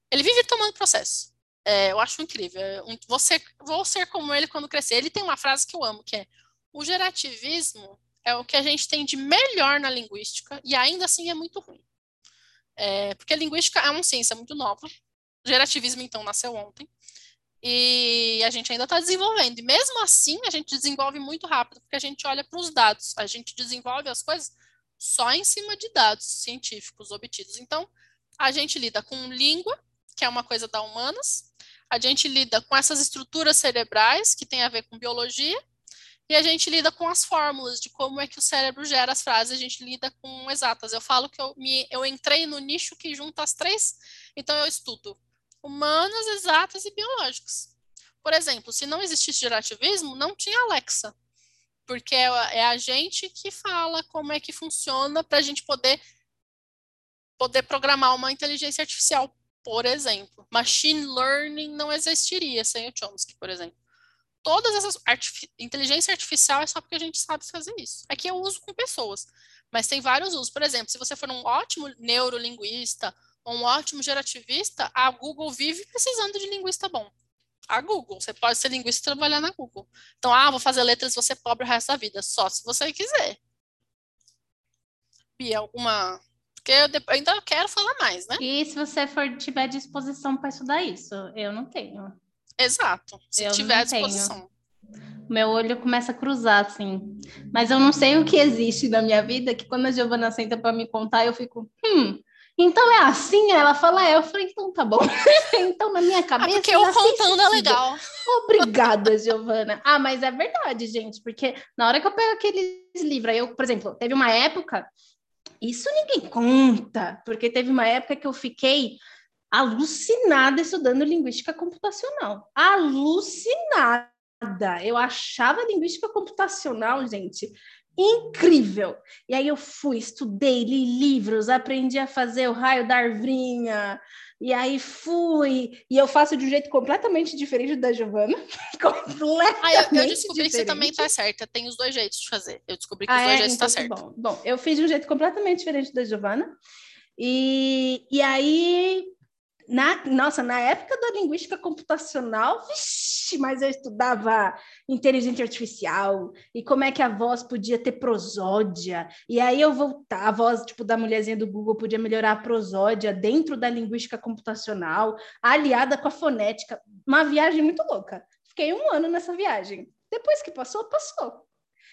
Ele vive tomando processo. É, eu acho incrível. É ser, vou ser como ele quando crescer. Ele tem uma frase que eu amo, que é o gerativismo é o que a gente tem de melhor na linguística e ainda assim é muito ruim. É, porque a linguística é uma ciência muito nova. O gerativismo, então, nasceu ontem. E a gente ainda está desenvolvendo. E mesmo assim, a gente desenvolve muito rápido, porque a gente olha para os dados. A gente desenvolve as coisas só em cima de dados científicos obtidos. Então, a gente lida com língua, que é uma coisa da humanas, a gente lida com essas estruturas cerebrais, que tem a ver com biologia, e a gente lida com as fórmulas de como é que o cérebro gera as frases, a gente lida com exatas. Eu falo que eu, me, eu entrei no nicho que junta as três, então eu estudo humanas, exatas e biológicas. Por exemplo, se não existisse gerativismo, não tinha Alexa, porque é, é a gente que fala como é que funciona para a gente poder poder programar uma inteligência artificial, por exemplo. Machine learning não existiria sem o Chomsky, por exemplo. Todas essas inteligência artificial é só porque a gente sabe fazer isso. Aqui eu uso com pessoas, mas tem vários usos. Por exemplo, se você for um ótimo neurolinguista um ótimo gerativista, a Google vive precisando de linguista bom. A Google, você pode ser linguista e trabalhar na Google. Então, ah, vou fazer letras você pobre o resto da vida, só se você quiser. E alguma. Porque eu ainda quero falar mais, né? E se você for tiver disposição para estudar isso? Eu não tenho. Exato. Se eu tiver disposição. Meu olho começa a cruzar, assim. Mas eu não sei o que existe na minha vida que quando a Giovana senta para me contar, eu fico, hum, então é assim? Ela fala, é. Eu falei, então tá bom. [laughs] então na minha cabeça. Ah, porque eu contando é legal. Obrigada, Giovana. Ah, mas é verdade, gente, porque na hora que eu pego aqueles livros, eu, por exemplo, teve uma época, isso ninguém conta, porque teve uma época que eu fiquei alucinada estudando linguística computacional. Alucinada. Eu achava linguística computacional, gente, incrível. E aí eu fui, estudei, li livros, aprendi a fazer o raio da arvrinha, e aí fui, e eu faço de um jeito completamente diferente da Giovana. completamente [laughs] ah, eu, eu descobri diferente. que você também tá certa. Tem os dois jeitos de fazer. Eu descobri que ah, os dois é? jeitos tá então, tá certo. Bom. bom, eu fiz de um jeito completamente diferente da Giovana. E, e aí na, nossa, na época da linguística computacional, vixi, mas eu estudava inteligência artificial e como é que a voz podia ter prosódia. E aí eu voltava, a voz tipo da mulherzinha do Google podia melhorar a prosódia dentro da linguística computacional, aliada com a fonética. Uma viagem muito louca. Fiquei um ano nessa viagem. Depois que passou, passou.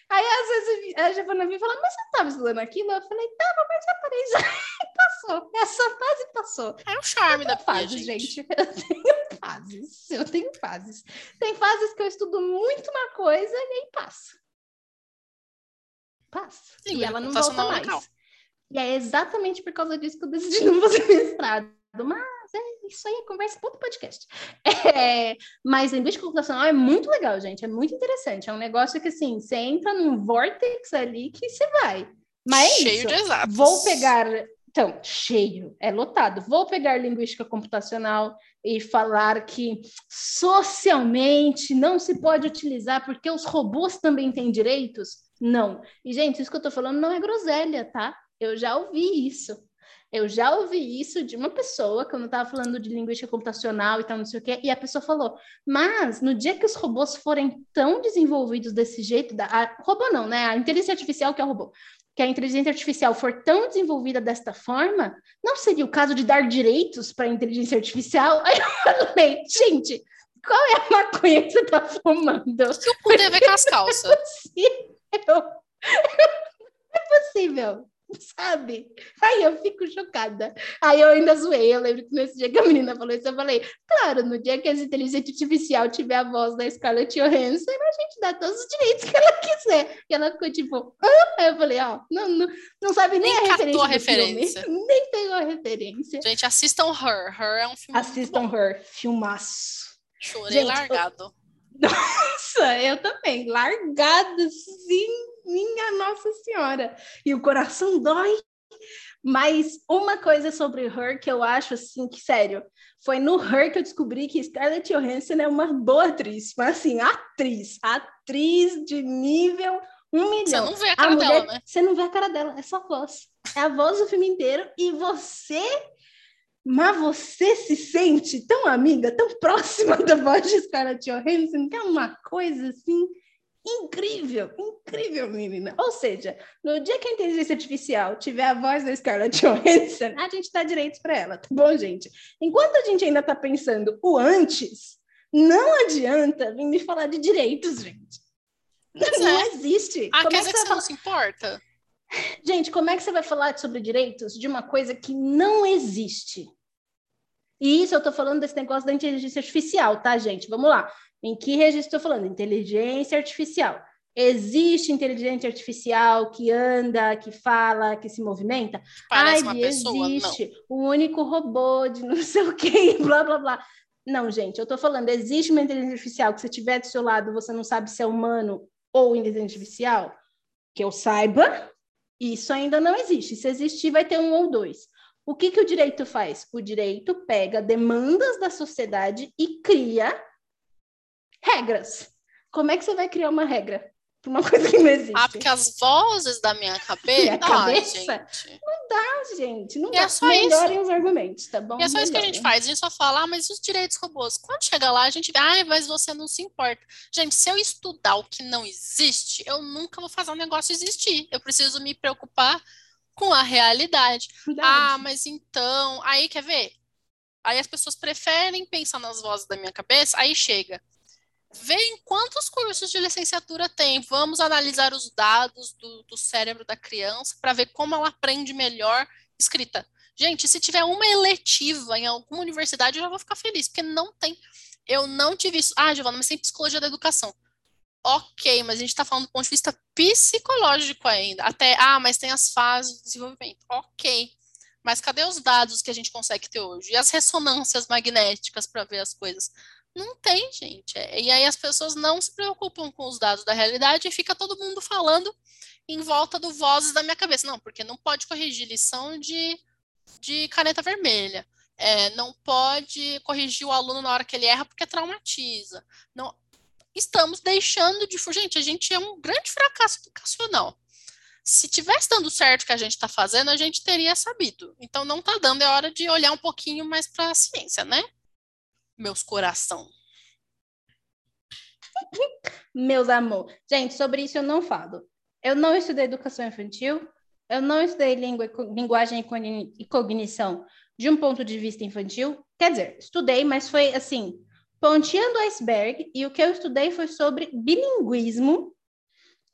Aí, às vezes, a Giovana vem falar, mas você estava estudando aquilo? Eu falei, tava, mas já parei já. passou. Essa fase passou. É o charme da fase, gente. gente. [laughs] Eu tenho fases. Eu tenho fases. Tem fases que eu estudo muito uma coisa e aí passa. Passa. Sim, e ela não volta mais. Legal. E é exatamente por causa disso que eu decidi [laughs] não fazer mestrado. Mas é, isso aí é conversa outro podcast. [laughs] É, mas linguística computacional é muito legal, gente. É muito interessante. É um negócio que, assim, você entra num vortex ali que você vai. Mas é Cheio isso. de exatos. Vou pegar... Então, cheio, é lotado. Vou pegar linguística computacional e falar que socialmente não se pode utilizar porque os robôs também têm direitos? Não. E, gente, isso que eu tô falando não é groselha, tá? Eu já ouvi isso. Eu já ouvi isso de uma pessoa, quando eu estava falando de linguística computacional e tal, não sei o quê, e a pessoa falou: Mas no dia que os robôs forem tão desenvolvidos desse jeito, da, a, robô não, né? A inteligência artificial que é o robô, que a inteligência artificial for tão desenvolvida desta forma, não seria o caso de dar direitos para a inteligência artificial? [laughs] Aí eu falei: Gente, qual é a maconha que você está fumando? Que o a ver com as calças? [laughs] É possível. É possível. [laughs] sabe? Aí eu fico chocada. Aí eu ainda zoei. Eu lembro que nesse dia que a menina falou isso, eu falei: claro, no dia que a inteligência artificial tiver a voz da Scarlett Johansson, a gente dá todos os direitos que ela quiser. E ela ficou tipo: ah? Aí eu falei: ó, não, não, não sabe nem, nem a referência. A referência. Filme, [laughs] nem pegou a referência. Gente, assistam Her. Her é um filme. Assistam Her, filmaço. Chorei gente, largado. Eu... [laughs] Nossa, eu também, largado, sim, minha Nossa Senhora. E o coração dói. Mas uma coisa sobre Her que eu acho assim que sério, foi no Her que eu descobri que Scarlett Johansson é uma boa atriz, mas assim, atriz, atriz de nível um milhão. Você não vê a cara a mulher, dela, né? Você não vê a cara dela, é só a voz. É a voz do filme inteiro e você mas você se sente tão amiga, tão próxima [laughs] da voz de Scarlett Johansson, que é uma coisa assim incrível, incrível, menina. Ou seja, no dia que a inteligência artificial tiver a voz da Scarlett [laughs] Johansson, a gente dá direitos para ela, tá bom, gente? Enquanto a gente ainda está pensando o antes, não adianta vir me falar de direitos, gente. Mas não é. existe. Ah, Como quer é dizer que você não se importa? Gente, como é que você vai falar sobre direitos de uma coisa que não existe? E isso eu estou falando desse negócio da inteligência artificial, tá, gente? Vamos lá. Em que registro estou falando? Inteligência artificial. Existe inteligência artificial que anda, que fala, que se movimenta? Parece Ai, pessoa, existe. Não. O único robô de não sei o quê, [laughs] blá, blá, blá. Não, gente, eu estou falando, existe uma inteligência artificial que se tiver do seu lado, você não sabe se é humano ou inteligência artificial? Que eu saiba, isso ainda não existe. Se existir, vai ter um ou dois. O que, que o direito faz? O direito pega demandas da sociedade e cria regras. Como é que você vai criar uma regra para uma [laughs] coisa que não existe? Ah, porque as vozes da minha cabeça. Minha cabeça? Gente. Não dá, gente. Não e dá. É só Melhorem isso. os argumentos, tá bom? E é só isso que a gente faz. A gente só fala, ah, mas os direitos robôs. Quando chega lá, a gente vê, ah, mas você não se importa. Gente, se eu estudar o que não existe, eu nunca vou fazer um negócio existir. Eu preciso me preocupar com a realidade. Verdade. Ah, mas então. Aí quer ver? Aí as pessoas preferem pensar nas vozes da minha cabeça, aí chega. Vê quantos cursos de licenciatura tem. Vamos analisar os dados do, do cérebro da criança para ver como ela aprende melhor escrita. Gente, se tiver uma eletiva em alguma universidade, eu já vou ficar feliz, porque não tem. Eu não tive isso. Ah, Giovana, mas tem psicologia da educação. Ok, mas a gente está falando do ponto de vista psicológico ainda. Até, ah, mas tem as fases de desenvolvimento. Ok. Mas cadê os dados que a gente consegue ter hoje? E as ressonâncias magnéticas para ver as coisas? Não tem, gente. É, e aí as pessoas não se preocupam com os dados da realidade e fica todo mundo falando em volta do vozes da minha cabeça. Não, porque não pode corrigir lição de, de caneta vermelha. É, não pode corrigir o aluno na hora que ele erra porque traumatiza. Não, estamos deixando de. Gente, a gente é um grande fracasso educacional. Se tivesse dando certo o que a gente está fazendo, a gente teria sabido. Então não está dando, é hora de olhar um pouquinho mais para a ciência, né? Meus coração. Meus amor. Gente, sobre isso eu não falo. Eu não estudei educação infantil, eu não estudei linguagem e cognição de um ponto de vista infantil. Quer dizer, estudei, mas foi assim, pontinha do iceberg, e o que eu estudei foi sobre bilinguismo,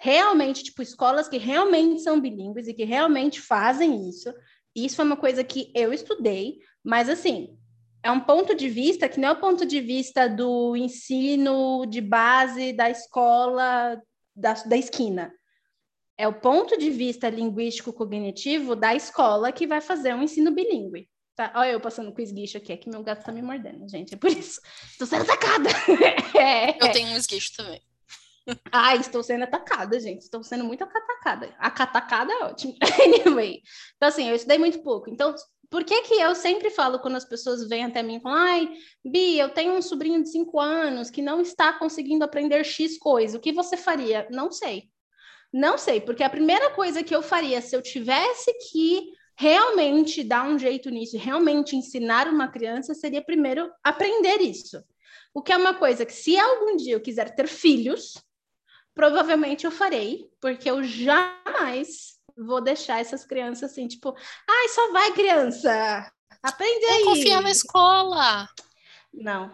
realmente, tipo, escolas que realmente são bilíngues e que realmente fazem isso. Isso é uma coisa que eu estudei, mas assim, é um ponto de vista que não é o ponto de vista do ensino de base da escola da, da esquina. É o ponto de vista linguístico-cognitivo da escola que vai fazer um ensino bilíngue. Tá, olha eu passando com esguicho aqui, é que meu gato tá me mordendo, gente. É por isso. Estou sendo atacada. [laughs] é. Eu tenho um esguicho também. Ai, estou sendo atacada, gente. Estou sendo muito atacada. A catacada é ótimo. [laughs] anyway. Então, assim, eu estudei muito pouco. Então, por que que eu sempre falo quando as pessoas vêm até mim e falam, ai, Bi, eu tenho um sobrinho de cinco anos que não está conseguindo aprender X coisa. O que você faria? Não sei. Não sei, porque a primeira coisa que eu faria se eu tivesse que realmente dar um jeito nisso, realmente ensinar uma criança, seria primeiro aprender isso. O que é uma coisa que, se algum dia eu quiser ter filhos, provavelmente eu farei, porque eu jamais vou deixar essas crianças assim, tipo, ai, só vai, criança, aprende aí. Não confia na escola. Não,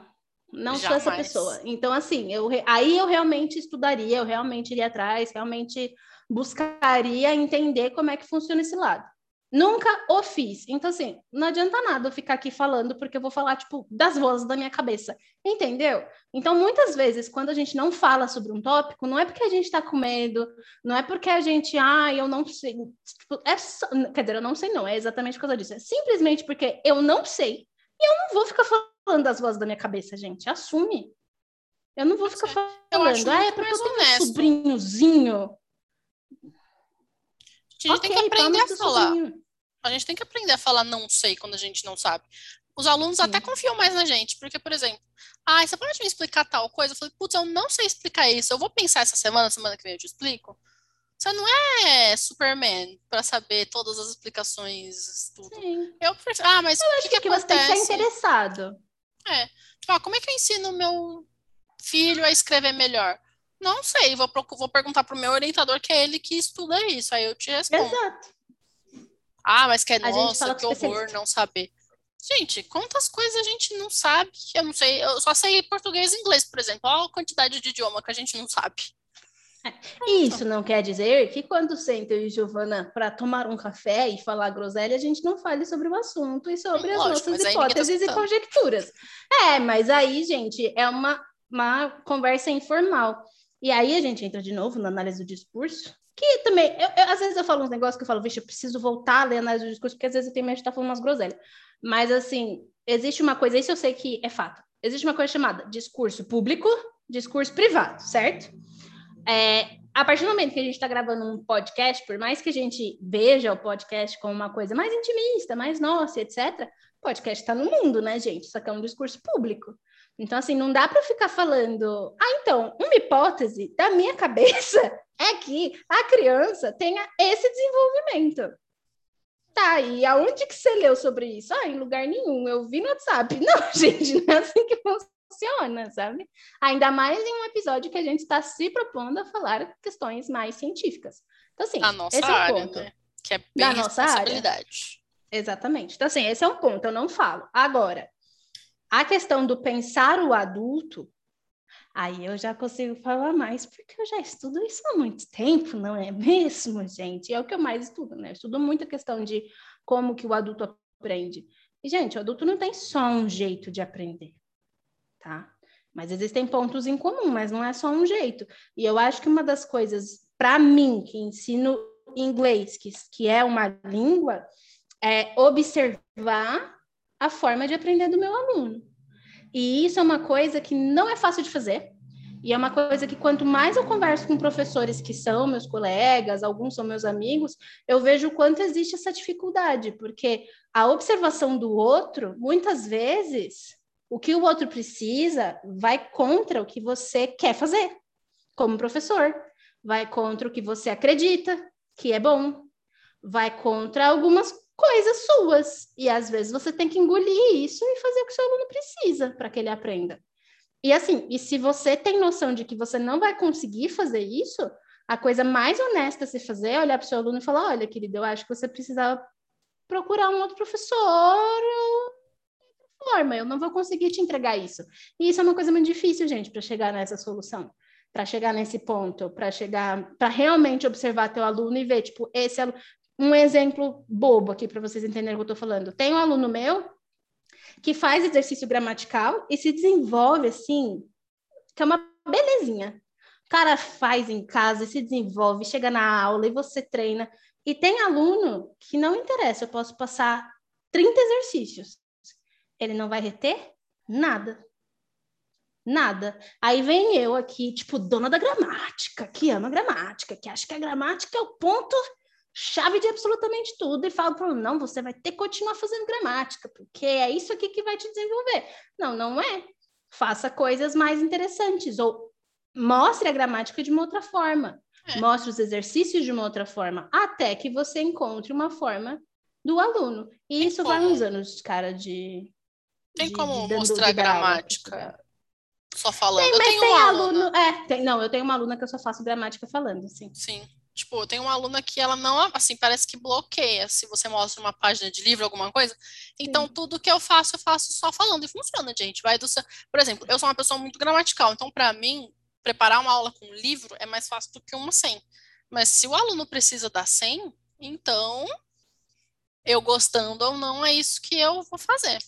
não jamais. sou essa pessoa. Então, assim, eu, aí eu realmente estudaria, eu realmente iria atrás, realmente buscaria entender como é que funciona esse lado. Nunca o fiz. Então, assim, não adianta nada eu ficar aqui falando, porque eu vou falar, tipo, das vozes da minha cabeça. Entendeu? Então, muitas vezes, quando a gente não fala sobre um tópico, não é porque a gente tá com medo, não é porque a gente, ah, eu não sei. Tipo, é só... Quer dizer, eu não sei, não, é exatamente por causa disso. É simplesmente porque eu não sei e eu não vou ficar falando das vozes da minha cabeça, gente. Assume. Eu não vou ficar falando, ah, é porque eu tenho um sobrinhozinho gente okay, tem que aprender a falar. A gente tem que aprender a falar não sei quando a gente não sabe. Os alunos Sim. até confiam mais na gente, porque, por exemplo, ah, você pode me explicar tal coisa? Eu falei, putz, eu não sei explicar isso. Eu vou pensar essa semana, semana que vem eu te explico. Você não é Superman para saber todas as explicações, tudo. Sim. Eu prefiro, ah, mas eu o que, que, que acontece? você tem que estar interessado. É. Tipo, ah, como é que eu ensino meu filho a escrever melhor? Não sei, vou, vou perguntar pro meu orientador, que é ele que estuda isso, aí eu te respondo. Exato. Ah, mas que é a nossa, que horror não saber. Gente, quantas coisas a gente não sabe? Eu não sei, eu só sei português e inglês, por exemplo. Olha a quantidade de idioma que a gente não sabe. É. Isso não quer dizer que quando senta eu e Giovana para tomar um café e falar groselha, a gente não fale sobre o assunto e sobre Lógico, as nossas tá hipóteses tá e conjecturas. É, mas aí, gente, é uma, uma conversa informal. E aí a gente entra de novo na análise do discurso, que também, eu, eu, às vezes eu falo uns negócios que eu falo, vixe, eu preciso voltar a ler a análise do discurso, porque às vezes eu tenho medo de estar falando umas groselhas. Mas, assim, existe uma coisa, isso eu sei que é fato, existe uma coisa chamada discurso público, discurso privado, certo? É, a partir do momento que a gente está gravando um podcast, por mais que a gente veja o podcast como uma coisa mais intimista, mais nossa, etc., podcast está no mundo, né, gente? Isso aqui é um discurso público. Então, assim, não dá para ficar falando. Ah, então, uma hipótese da minha cabeça [laughs] é que a criança tenha esse desenvolvimento. Tá, e aonde que você leu sobre isso? Ah, em lugar nenhum, eu vi no WhatsApp. [laughs] Não, gente, não é assim que funciona, sabe? Ainda mais em um episódio que a gente está se propondo a falar questões mais científicas. Então, assim, a nossa esse é área, um ponto. Né? Que é bem da nossa área. Exatamente. Então, assim, esse é um ponto, eu não falo. Agora, a questão do pensar o adulto, aí eu já consigo falar mais, porque eu já estudo isso há muito tempo, não é mesmo, gente? É o que eu mais estudo, né? Eu estudo muito a questão de como que o adulto aprende. E, gente, o adulto não tem só um jeito de aprender, tá? Mas existem pontos em comum, mas não é só um jeito. E eu acho que uma das coisas, para mim, que ensino inglês, que, que é uma língua, é observar a forma de aprender do meu aluno. E isso é uma coisa que não é fácil de fazer. E é uma coisa que quanto mais eu converso com professores que são meus colegas, alguns são meus amigos, eu vejo o quanto existe essa dificuldade, porque a observação do outro, muitas vezes, o que o outro precisa vai contra o que você quer fazer, como professor, vai contra o que você acredita que é bom, vai contra algumas coisas suas. E às vezes você tem que engolir isso e fazer o que o seu aluno precisa para que ele aprenda. E assim, e se você tem noção de que você não vai conseguir fazer isso, a coisa mais honesta a se fazer é olhar para o seu aluno e falar: olha, querido, eu acho que você precisava procurar um outro professor forma, eu não vou conseguir te entregar isso. E isso é uma coisa muito difícil, gente, para chegar nessa solução, para chegar nesse ponto, para chegar, para realmente observar teu aluno e ver, tipo, esse aluno, um exemplo bobo aqui para vocês entenderem o que eu estou falando. Tem um aluno meu que faz exercício gramatical e se desenvolve assim, que é uma belezinha. O cara faz em casa, se desenvolve, chega na aula e você treina. E tem aluno que não interessa, eu posso passar 30 exercícios. Ele não vai reter nada. Nada. Aí vem eu aqui, tipo, dona da gramática, que ama gramática, que acha que a gramática é o ponto chave de absolutamente tudo e falo para não, você vai ter que continuar fazendo gramática, porque é isso aqui que vai te desenvolver. Não, não é. Faça coisas mais interessantes ou mostre a gramática de uma outra forma. É. Mostre os exercícios de uma outra forma, até que você encontre uma forma do aluno. E Tem isso como... vai uns anos, cara, de. Tem de, como de mostrar gramática só falando? Tem, mas tem um aluno. É, tem, não, eu tenho uma aluna que eu só faço gramática falando, sim. Sim. Tipo, tem uma aluna que ela não, assim, parece que bloqueia se você mostra uma página de livro, alguma coisa. Então, Sim. tudo que eu faço, eu faço só falando e funciona, gente. Vai do seu... Por exemplo, eu sou uma pessoa muito gramatical, então, para mim, preparar uma aula com um livro é mais fácil do que uma sem. Mas se o aluno precisa dar 100, então eu gostando ou não, é isso que eu vou fazer.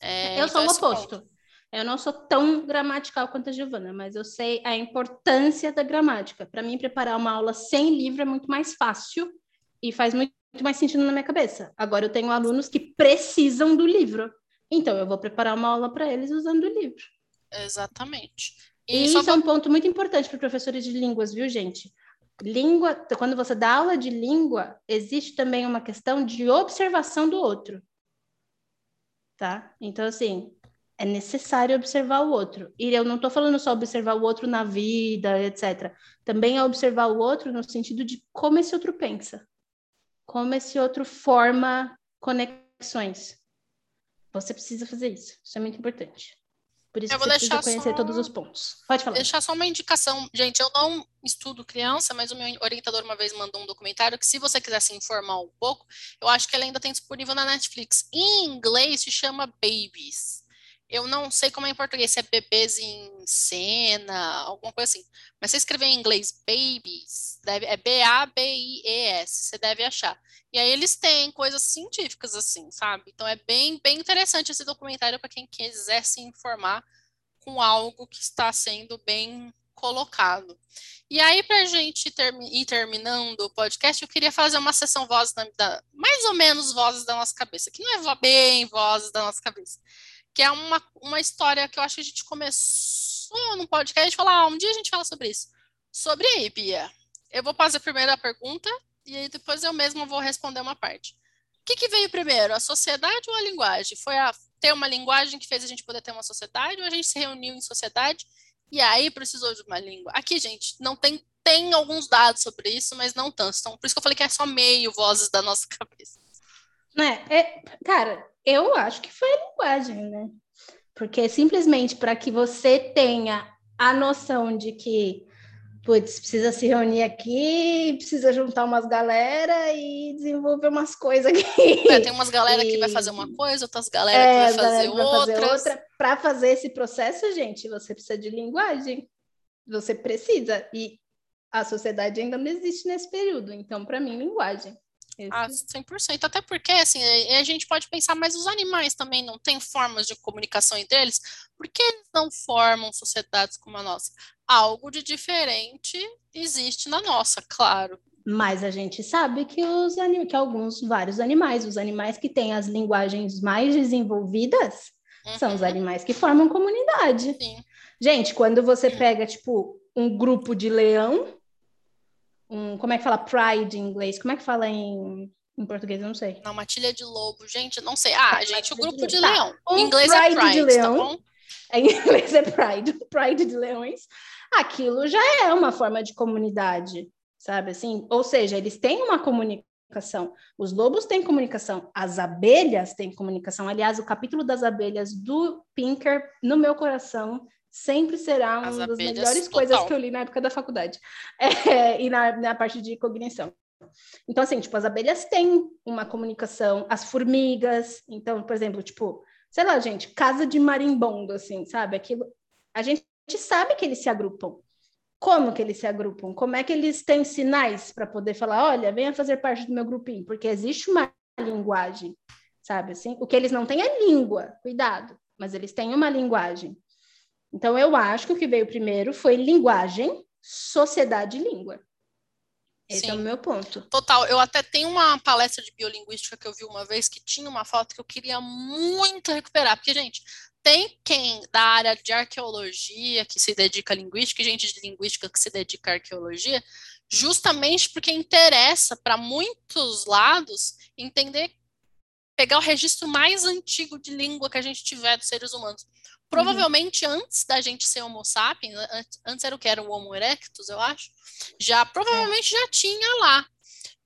É, eu sou então, o oposto. Ponto. Eu não sou tão gramatical quanto a Giovana, mas eu sei a importância da gramática. Para mim, preparar uma aula sem livro é muito mais fácil e faz muito mais sentido na minha cabeça. Agora, eu tenho alunos que precisam do livro. Então, eu vou preparar uma aula para eles usando o livro. Exatamente. E, e isso é um ponto muito importante para professores de línguas, viu, gente? Língua, quando você dá aula de língua, existe também uma questão de observação do outro. Tá? Então, assim, é necessário observar o outro. E eu não estou falando só observar o outro na vida, etc. Também é observar o outro no sentido de como esse outro pensa, como esse outro forma conexões. Você precisa fazer isso. Isso é muito importante. Por isso eu que você precisa conhecer só... todos os pontos. Pode falar. Deixar só uma indicação. Gente, eu não estudo criança, mas o meu orientador uma vez mandou um documentário que, se você quiser se informar um pouco, eu acho que ele ainda tem disponível na Netflix. Em inglês se chama Babies. Eu não sei como é em português, se é bebês em cena, alguma coisa assim. Mas se escrever em inglês babies, deve, é B-A-B-I-E-S, você deve achar. E aí eles têm coisas científicas assim, sabe? Então é bem, bem interessante esse documentário para quem quiser se informar com algo que está sendo bem colocado. E aí, para a gente ter, ir terminando o podcast, eu queria fazer uma sessão vozes da, da, mais ou menos vozes da nossa cabeça, que não é bem vozes da nossa cabeça que é uma, uma história que eu acho que a gente começou no podcast, falar, ah, um dia a gente fala sobre isso. Sobre aí, Bia. Eu vou fazer primeiro a pergunta e aí depois eu mesma vou responder uma parte. O que, que veio primeiro, a sociedade ou a linguagem? Foi a ter uma linguagem que fez a gente poder ter uma sociedade ou a gente se reuniu em sociedade e aí precisou de uma língua? Aqui, gente, não tem tem alguns dados sobre isso, mas não tantos. Então, por isso que eu falei que é só meio vozes da nossa [laughs] cabeça. É, é, cara, eu acho que foi a linguagem, né? Porque simplesmente para que você tenha a noção de que, putz, precisa se reunir aqui, precisa juntar umas galera e desenvolver umas coisas aqui. É, tem umas galera e... que vai fazer uma coisa, outras galera é, que vai fazer, vai fazer outra. Para fazer esse processo, gente, você precisa de linguagem. Você precisa. E a sociedade ainda não existe nesse período. Então, para mim, linguagem. Ah, 100%. Até porque, assim, a gente pode pensar, mas os animais também não têm formas de comunicação entre eles? Por que eles não formam sociedades como a nossa? Algo de diferente existe na nossa, claro. Mas a gente sabe que, os que alguns, vários animais, os animais que têm as linguagens mais desenvolvidas, uhum. são os uhum. animais que formam comunidade. Sim. Gente, quando você pega, tipo, um grupo de leão, um, como é que fala pride em inglês? Como é que fala em, em português? Eu não sei. Não, matilha de lobo, gente, não sei. Ah, gente, o grupo de, de leão. Tá. Um em inglês é pride é pride, de leão. Tá bom? [laughs] Em inglês é pride, [laughs] pride de leões. Aquilo já é uma forma de comunidade, sabe assim? Ou seja, eles têm uma comunicação. Os lobos têm comunicação, as abelhas têm comunicação. Aliás, o capítulo das abelhas do Pinker, no meu coração, sempre será uma das melhores total. coisas que eu li na época da faculdade [laughs] é, e na, na parte de cognição. Então, assim, tipo, as abelhas têm uma comunicação, as formigas, então, por exemplo, tipo, sei lá, gente, casa de marimbondo, assim, sabe? Aquilo, a gente sabe que eles se agrupam. Como que eles se agrupam? Como é que eles têm sinais para poder falar, olha, venha fazer parte do meu grupinho? Porque existe uma linguagem, sabe assim? O que eles não têm é língua, cuidado, mas eles têm uma linguagem. Então, eu acho que o que veio primeiro foi linguagem, sociedade e língua. Esse Sim. é o meu ponto. Total. Eu até tenho uma palestra de biolinguística que eu vi uma vez que tinha uma foto que eu queria muito recuperar. Porque, gente, tem quem da área de arqueologia que se dedica à linguística e gente de linguística que se dedica à arqueologia, justamente porque interessa para muitos lados entender, pegar o registro mais antigo de língua que a gente tiver dos seres humanos. Provavelmente uhum. antes da gente ser Homo sapiens, antes era o que era o Homo erectus, eu acho, já provavelmente é. já tinha lá.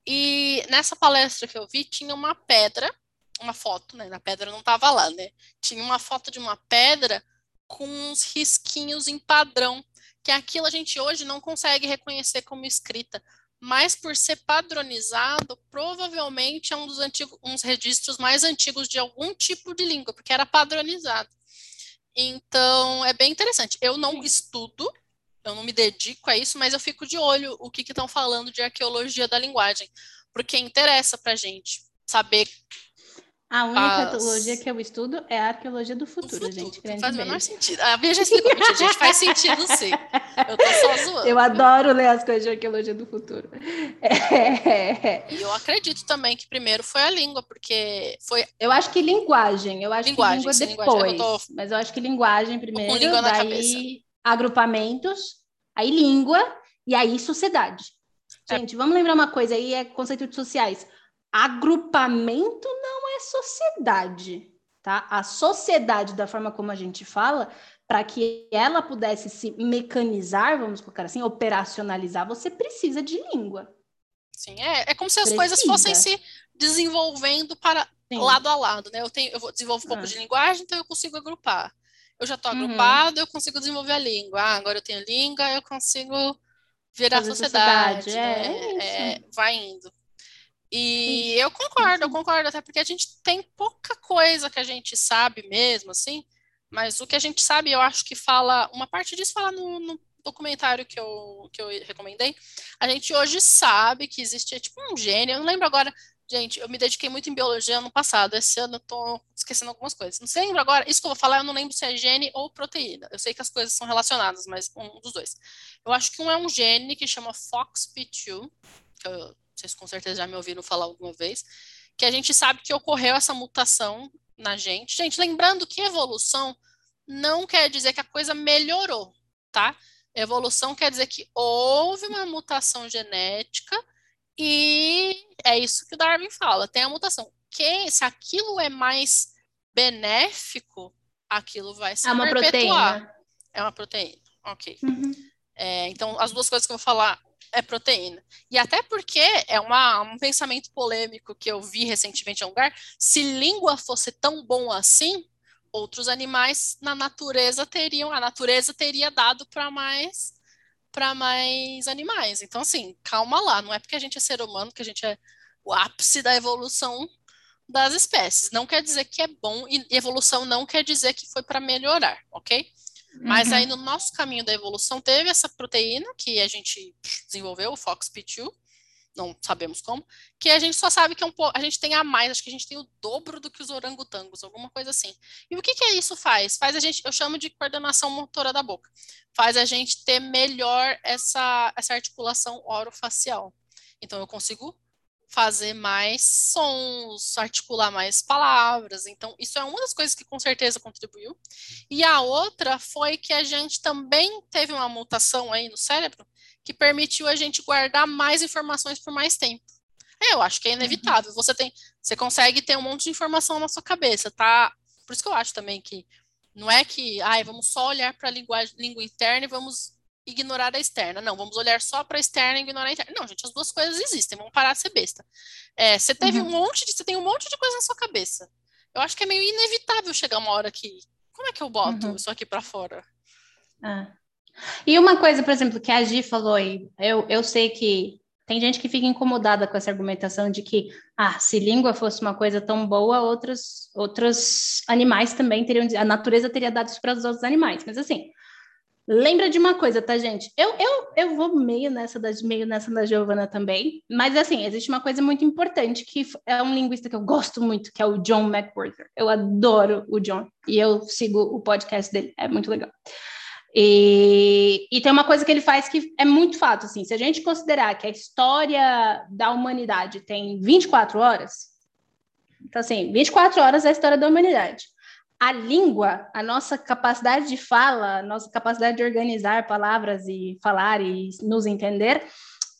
E nessa palestra que eu vi, tinha uma pedra, uma foto, né? Na pedra não estava lá, né? Tinha uma foto de uma pedra com uns risquinhos em padrão, que aquilo a gente hoje não consegue reconhecer como escrita, mas por ser padronizado, provavelmente é um dos antigos, uns registros mais antigos de algum tipo de língua, porque era padronizado. Então, é bem interessante. Eu não estudo eu não me dedico a isso, mas eu fico de olho o que estão falando de arqueologia da linguagem, porque interessa para gente saber a única As... arqueologia que eu estudo é a arqueologia do futuro, futuro gente. Não faz o menor sentido. A Bia já explicou, gente, faz sentido sim. Eu tô só zoando. Eu adoro ler as coisas de arqueologia do futuro. É. E eu acredito também que primeiro foi a língua, porque foi... Eu acho que linguagem, eu acho linguagem, que língua sim, depois. Linguagem. Tô... Mas eu acho que linguagem primeiro, com língua daí cabeça. agrupamentos, aí língua e aí sociedade. É. Gente, é. vamos lembrar uma coisa aí, é conceito de sociais agrupamento não é sociedade, tá? A sociedade, da forma como a gente fala, para que ela pudesse se mecanizar, vamos colocar assim, operacionalizar, você precisa de língua. Sim, é, é como se as precisa. coisas fossem se desenvolvendo para Sim. lado a lado, né? Eu tenho, eu desenvolvo um pouco ah. de linguagem, então eu consigo agrupar. Eu já estou uhum. agrupado, eu consigo desenvolver a língua. Ah, agora eu tenho língua, eu consigo virar a sociedade. sociedade. É, né? é, vai indo. E eu concordo, eu concordo, até porque a gente tem pouca coisa que a gente sabe mesmo, assim, mas o que a gente sabe, eu acho que fala, uma parte disso fala no, no documentário que eu, que eu recomendei, a gente hoje sabe que existe tipo um gênio, eu não lembro agora, gente, eu me dediquei muito em biologia ano passado, esse ano eu tô esquecendo algumas coisas, não sei, lembro agora, isso que eu vou falar, eu não lembro se é gene ou proteína, eu sei que as coisas são relacionadas, mas um dos dois. Eu acho que um é um gene que chama FOXP2, que eu vocês com certeza já me ouviram falar alguma vez, que a gente sabe que ocorreu essa mutação na gente. Gente, lembrando que evolução não quer dizer que a coisa melhorou, tá? Evolução quer dizer que houve uma mutação genética e é isso que o Darwin fala, tem a mutação. Que se aquilo é mais benéfico, aquilo vai se é uma perpetuar. Proteína. É uma proteína, ok. Uhum. É, então, as duas coisas que eu vou falar é proteína. E até porque é uma, um pensamento polêmico que eu vi recentemente em um lugar, se língua fosse tão bom assim, outros animais na natureza teriam, a natureza teria dado para mais para mais animais. Então assim, calma lá, não é porque a gente é ser humano que a gente é o ápice da evolução das espécies. Não quer dizer que é bom e evolução não quer dizer que foi para melhorar, OK? Mas uhum. aí no nosso caminho da evolução teve essa proteína que a gente desenvolveu, o FOXP2, não sabemos como, que a gente só sabe que é um pouco, a gente tem a mais, acho que a gente tem o dobro do que os orangotangos, alguma coisa assim. E o que que isso faz? Faz a gente, eu chamo de coordenação motora da boca. Faz a gente ter melhor essa essa articulação orofacial. Então eu consigo fazer mais sons, articular mais palavras. Então, isso é uma das coisas que com certeza contribuiu. E a outra foi que a gente também teve uma mutação aí no cérebro que permitiu a gente guardar mais informações por mais tempo. É, eu acho que é inevitável. Uhum. Você tem, você consegue ter um monte de informação na sua cabeça, tá? Por isso que eu acho também que não é que, ai, vamos só olhar para a língua interna e vamos ignorar a externa. Não, vamos olhar só para a externa e ignorar a interna. Não, gente, as duas coisas existem, vamos parar de ser besta. É, você teve uhum. um monte de. Você tem um monte de coisa na sua cabeça. Eu acho que é meio inevitável chegar uma hora que. Como é que eu boto uhum. isso aqui para fora? Ah. E uma coisa, por exemplo, que a Gi falou aí, eu, eu sei que tem gente que fica incomodada com essa argumentação de que, ah, se língua fosse uma coisa tão boa, outros, outros animais também teriam, a natureza teria dado isso para os outros animais. Mas assim, Lembra de uma coisa, tá, gente? Eu, eu, eu vou meio nessa da, meio nessa da Giovana também, mas assim, existe uma coisa muito importante que é um linguista que eu gosto muito, que é o John McWhorter. Eu adoro o John e eu sigo o podcast dele, é muito legal. E, e tem uma coisa que ele faz que é muito fato, assim, se a gente considerar que a história da humanidade tem 24 horas, então assim, 24 horas é a história da humanidade a língua, a nossa capacidade de fala, nossa capacidade de organizar palavras e falar e nos entender,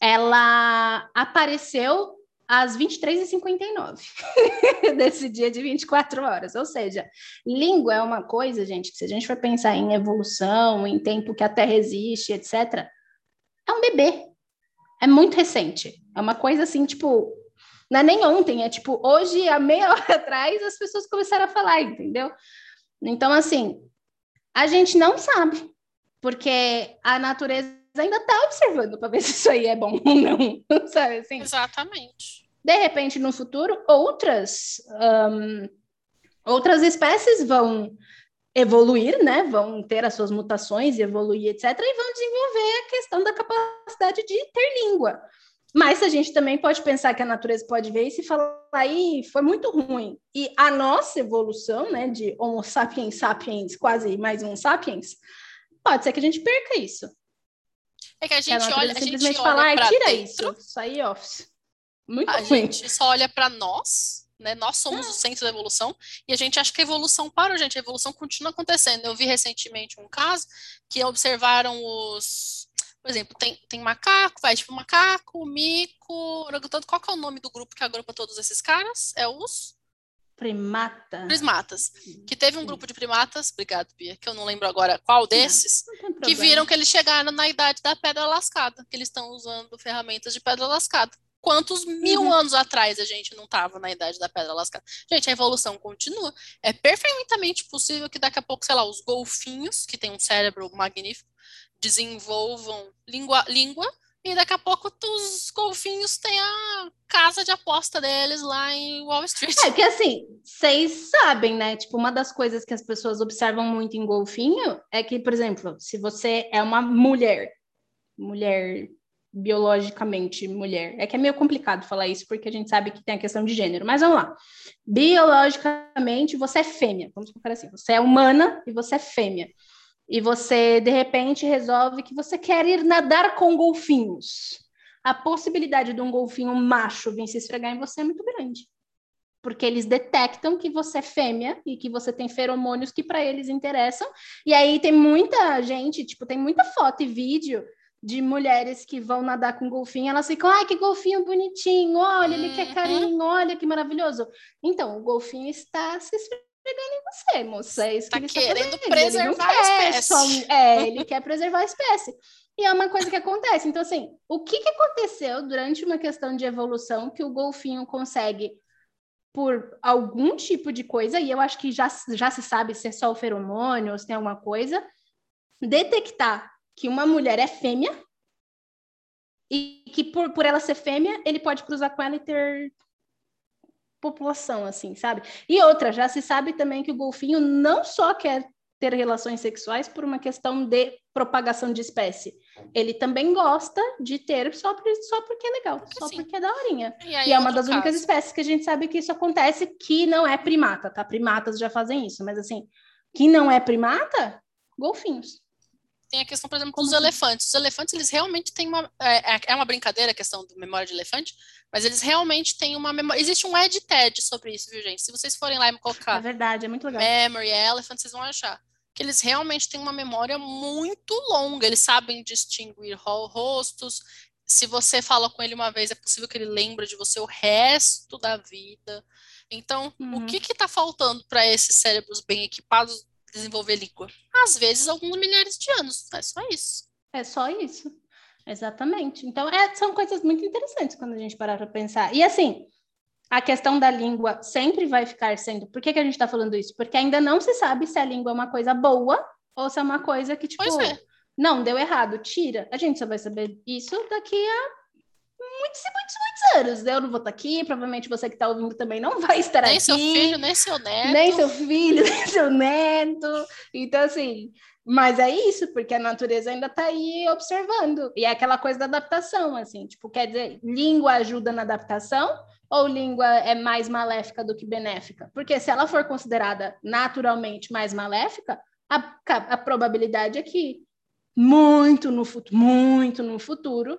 ela apareceu às 23h59 [laughs] desse dia de 24 horas. Ou seja, língua é uma coisa, gente, que se a gente for pensar em evolução, em tempo que a Terra existe, etc., é um bebê. É muito recente. É uma coisa assim, tipo, não é nem ontem, é tipo, hoje, há meia [laughs] hora atrás, as pessoas começaram a falar, entendeu? Então, assim, a gente não sabe, porque a natureza ainda está observando para ver [laughs] se isso aí é bom ou não, [laughs] sabe assim? Exatamente. De repente, no futuro, outras, um, outras espécies vão evoluir, né? Vão ter as suas mutações evoluir, etc. E vão desenvolver a questão da capacidade de ter língua. Mas a gente também pode pensar que a natureza pode ver isso e falar aí foi muito ruim. E a nossa evolução, né, de Homo sapiens sapiens, quase mais um sapiens, pode ser que a gente perca isso. É que a gente a olha, a simplesmente gente falar, olha tira dentro, isso, isso aí, office. Muito a ruim. gente só olha para nós, né? Nós somos o centro da evolução e a gente acha que a evolução parou, gente. A evolução continua acontecendo. Eu vi recentemente um caso que observaram os, por exemplo, tem, tem macaco, vai tipo macaco, mico, orangotango. Qual que é o nome do grupo que agrupa todos esses caras? É os Primata. prismatas. Que teve um grupo de primatas, obrigado, Bia, que eu não lembro agora qual desses, Não que viram que eles chegaram na idade da pedra lascada, que eles estão usando ferramentas de pedra lascada. Quantos mil Uhum. anos atrás a gente não estava na idade da pedra lascada? Gente, a evolução continua. É perfeitamente possível que daqui a pouco, sei lá, os golfinhos, que têm um cérebro magnífico, desenvolvam língua, língua e daqui a pouco os golfinhos têm a casa de aposta deles lá em Wall Street. É que assim, vocês sabem, né? Tipo, uma das coisas que as pessoas observam muito em golfinho é que, por exemplo, se você é uma mulher, mulher biologicamente mulher, é que é meio complicado falar isso porque a gente sabe que tem a questão de gênero, mas vamos lá. Biologicamente, você é fêmea, vamos colocar assim, você é humana e você é fêmea. E você, de repente, resolve que você quer ir nadar com golfinhos. A possibilidade de um golfinho macho vir se esfregar em você é muito grande porque eles detectam que você é fêmea e que você tem feromônios que para eles interessam. E aí tem muita gente, tipo, tem muita foto e vídeo de mulheres que vão nadar com golfinho, elas ficam, ai, que golfinho bonitinho, olha, ele quer Uhum. carinho, olha que maravilhoso. Então, o golfinho está se esfregando em você, moça, é isso Tá que ele está querendo fazendo. preservar a ele não quer espécie. só é, ele quer preservar a espécie. E é uma coisa que acontece. Então, assim, o que, que aconteceu durante uma questão de evolução que o golfinho consegue por algum tipo de coisa, e eu acho que já, já se sabe se é só o feromônio ou se tem alguma coisa, detectar que uma mulher é fêmea e que por, por ela ser fêmea, ele pode cruzar com ela e ter população, assim, sabe? E outra, já se sabe também que o golfinho não só quer ter relações sexuais por uma questão de propagação de espécie. Ele também gosta de ter só, por, só porque é legal, Porque só sim. porque é daorinha. E, aí, E é uma outro das únicas caso. espécies que a gente sabe que isso acontece, que não é primata, tá? Primatas já fazem isso, mas assim, que não é primata, golfinhos. Tem a questão, por exemplo, Como dos assim? elefantes. Os elefantes, eles realmente têm uma. É, é- é uma brincadeira a questão da memória de elefante, mas eles realmente têm uma memória. Existe um EdTed sobre isso, viu, gente? Se vocês forem lá e me É colocar verdade, é muito legal. Memory Elephant, vocês vão achar que eles realmente têm uma memória muito longa. Eles sabem distinguir ro- rostos. Se você fala com ele uma vez, é possível que ele lembre de você o resto da vida. Então, Uhum. o que está faltando para esses cérebros bem equipados desenvolver língua? Às vezes, alguns milhares de anos. É só isso. É só isso. Exatamente. Então, é, são coisas muito interessantes quando a gente parar para pensar. E assim, a questão da língua sempre vai ficar sendo. Por que, que a gente está falando isso? Porque ainda não se sabe se a língua é uma coisa boa ou se é uma coisa que, tipo, é. não, deu errado, tira. A gente só vai saber isso daqui a muitos e muitos, muitos anos. Eu não vou estar aqui, provavelmente você que está ouvindo também não vai estar Nem aqui. seu filho, nem seu neto. Nem seu filho, [laughs] nem seu neto. Então, assim, mas é isso, porque a natureza ainda está aí observando. E é aquela coisa da adaptação, assim, tipo, quer dizer, língua ajuda na adaptação ou língua é mais maléfica do que benéfica? Porque se ela for considerada naturalmente mais maléfica, a, a probabilidade é que muito no futuro, muito no futuro,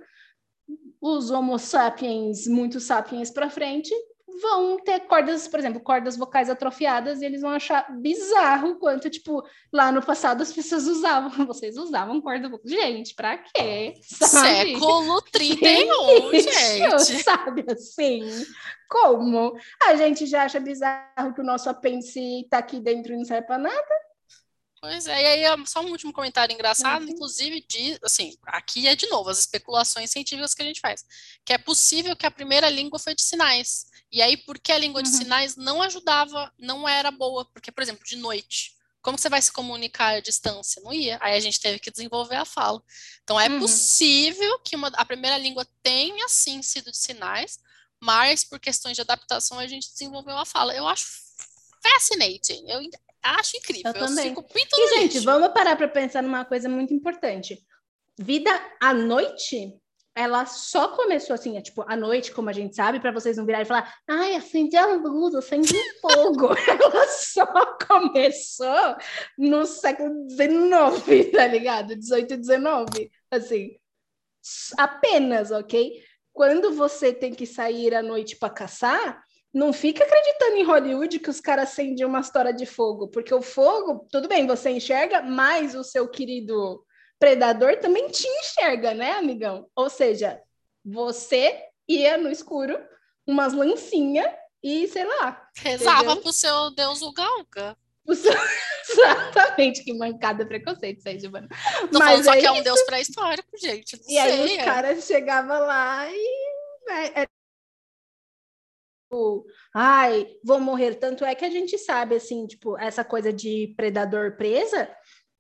os homo sapiens, muito sapiens para frente, vão ter cordas, por exemplo, cordas vocais atrofiadas e eles vão achar bizarro o quanto, tipo, lá no passado as pessoas usavam, [laughs] vocês usavam corda vocal. Gente, pra quê? Sabe? Século 31, Isso, gente. Sabe assim? Como? A gente já acha bizarro que o nosso apêndice tá aqui dentro e não serve pra nada. Pois é, e aí só um último comentário engraçado, Uhum. inclusive, de, assim, aqui é de novo as especulações científicas que a gente faz, que é possível que a primeira língua foi de sinais, e aí porque a língua de Uhum. sinais não ajudava, não era boa, porque, por exemplo, de noite, como você vai se comunicar à distância? Não ia, aí a gente teve que desenvolver a fala. Então é Uhum. possível que uma, a primeira língua tenha, sim, sido de sinais, mas por questões de adaptação a gente desenvolveu a fala. Eu acho fascinating. Eu acho incrível. Eu também. fico pinto E, gente, lixo. vamos parar para pensar numa coisa muito importante. Vida à noite, ela só começou assim, é, tipo, à noite, como a gente sabe, para vocês não virarem e falar, ai, acende a luz, acende um fogo. [laughs] ela só começou no século XIX, tá ligado? 18 e 19, assim. Apenas, ok? Quando você tem que sair à noite para caçar, não fica acreditando em Hollywood que os caras acendem uma história de fogo, porque o fogo, tudo bem, você enxerga, mas o seu querido predador também te enxerga, né, amigão? Ou seja, você ia no escuro, umas lancinhas e sei lá. Rezava entendeu? pro seu Deus Uga Uga. o seu- [laughs] Exatamente, que mancada preconceito, isso aí, Giovana. Tô Mas falando só é que é um Deus pré-histórico, gente. Não E aí sei, os é. caras chegavam lá e. né, é tipo, Ai, vou morrer. Tanto é que a gente sabe, assim, tipo, essa coisa de predador presa,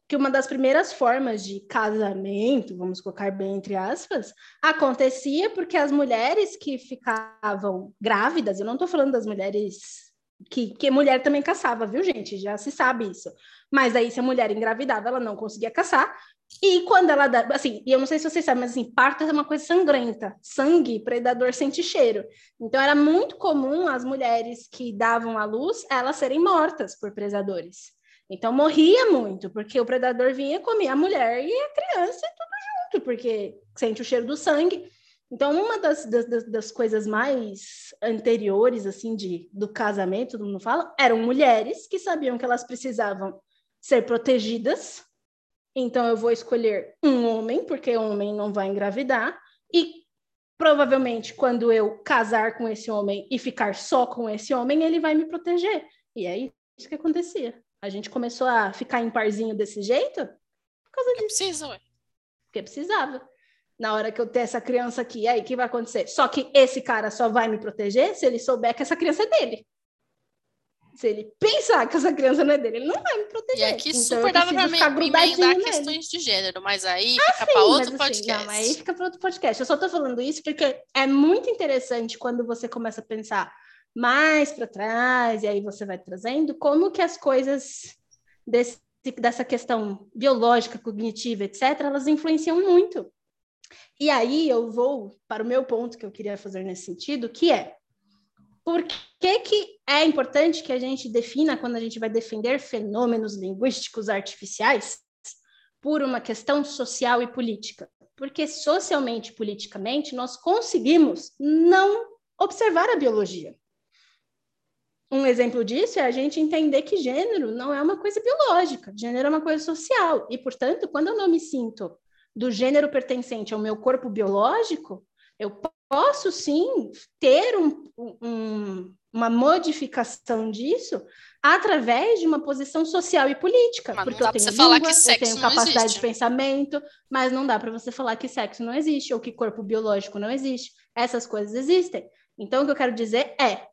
que uma das primeiras formas de casamento, vamos colocar bem entre aspas, acontecia porque as mulheres que ficavam grávidas, eu não tô falando das mulheres que, que mulher também caçava, viu, gente? Já se sabe isso. Mas aí, se a mulher engravidava, ela não conseguia caçar. E quando ela dá, assim, e eu não sei se vocês sabem, mas assim, parto é uma coisa sangrenta. Sangue, predador sente cheiro. Então era muito comum as mulheres que davam à luz, elas serem mortas por predadores. Então morria muito, porque o predador vinha comer a mulher e a criança tudo junto, porque sente o cheiro do sangue. Então, uma das, das, das coisas mais anteriores, assim, de, do casamento, todo mundo fala, eram mulheres que sabiam que elas precisavam ser protegidas. Então, eu vou escolher um homem, porque homem não vai engravidar. E provavelmente, quando eu casar com esse homem e ficar só com esse homem, ele vai me proteger. E é isso que acontecia. A gente começou a ficar em parzinho desse jeito por causa disso, preciso, ué. porque precisava na hora que eu ter essa criança aqui, aí o que vai acontecer? Só que esse cara só vai me proteger se ele souber que essa criança é dele. Se ele pensar que essa criança não é dele, ele não vai me proteger. E aqui Então, super dava pra grudadinho emendar questões de gênero, mas aí fica pra Sim, outro mas, assim, podcast. não, aí fica para outro podcast. Eu só tô falando isso porque é muito interessante quando você começa a pensar mais para trás, e aí você vai trazendo como que as coisas desse, dessa questão biológica, cognitiva, etc., elas influenciam muito. E aí eu vou para o meu ponto que eu queria fazer nesse sentido, que é por que, que é importante que a gente defina, quando a gente vai defender fenômenos linguísticos artificiais, por uma questão social e política? Porque socialmente e politicamente nós conseguimos não observar a biologia. Um exemplo disso é a gente entender que gênero não é uma coisa biológica, gênero é uma coisa social. E, portanto, quando eu não me sinto do gênero pertencente ao meu corpo biológico, eu posso sim ter um, um, uma modificação disso através de uma posição social e política. Mas porque eu tenho língua, eu tenho capacidade de pensamento, mas não dá para você falar que sexo não existe ou que corpo biológico não existe. Essas coisas existem. Então, o que eu quero dizer é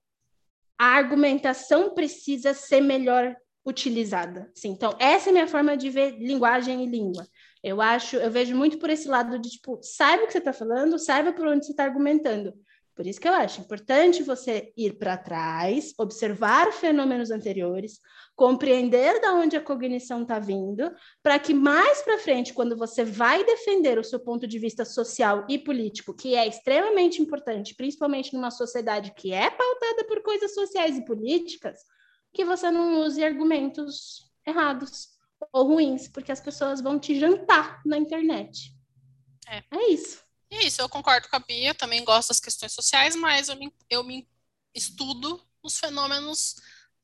a argumentação precisa ser melhor utilizada. Sim, então, essa é a minha forma de ver linguagem e língua. Eu acho, eu vejo muito por esse lado de tipo, saiba o que você está falando, saiba por onde você está argumentando. Por isso que eu acho importante você ir para trás, observar fenômenos anteriores, compreender da onde a cognição está vindo, para que mais para frente, quando você vai defender o seu ponto de vista social e político, que é extremamente importante, principalmente numa sociedade que é pautada por coisas sociais e políticas, que você não use argumentos errados ou ruins, porque as pessoas vão te jantar na internet. É. é isso. É isso, eu concordo com a Bia, eu também gosto das questões sociais, mas eu me, eu me estudo os fenômenos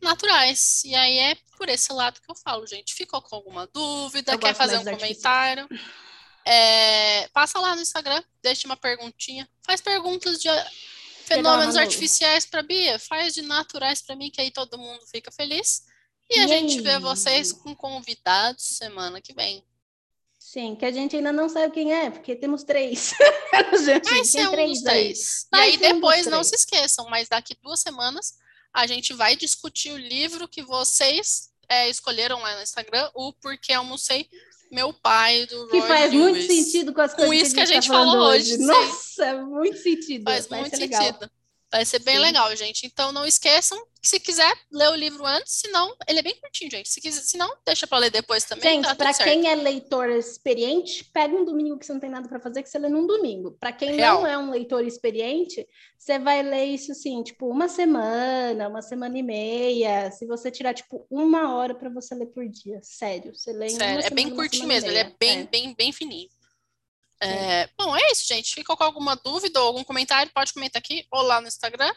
naturais. E aí é por esse lado que eu falo, gente. Ficou com alguma dúvida? Eu quer fazer um comentário? É, passa lá no Instagram, deixa uma perguntinha. Faz perguntas de fenômenos Manu. artificiais para Bia, faz de naturais para mim, que aí todo mundo fica feliz. E a gente vê vocês com convidados semana que vem. Sim, que a gente ainda não sabe quem é, porque temos três. [laughs] gente, Vai ser um três dos aí. três. E Vai aí ser um depois, não três. se esqueçam, mas daqui duas semanas a gente vai discutir o livro que vocês é, escolheram lá no Instagram, o Porquê Almocei, meu pai, do Roy Que faz muito Lewis. sentido com as Com coisas isso que a tá gente falando falou hoje, sim. Nossa, muito sentido. Faz Vai muito ser legal. sentido. Vai ser bem Sim. legal, gente. Então não esqueçam, que se quiser ler o livro antes, se não, ele é bem curtinho, gente. Se, quiser, se não, deixa para ler depois também. Gente, tá para quem é leitor experiente, pega um domingo que você não tem nada para fazer, que você lê num domingo. Para quem Real. não é um leitor experiente, você vai ler isso assim, tipo, uma semana, uma semana e meia. Se você tirar, tipo, uma hora para você ler por dia. Sério, você lê Sério, é bem curtinho mesmo, ele é bem, bem, bem fininho. É, bom, é isso, gente. Ficou com alguma dúvida ou algum comentário? Pode comentar aqui ou lá no Instagram,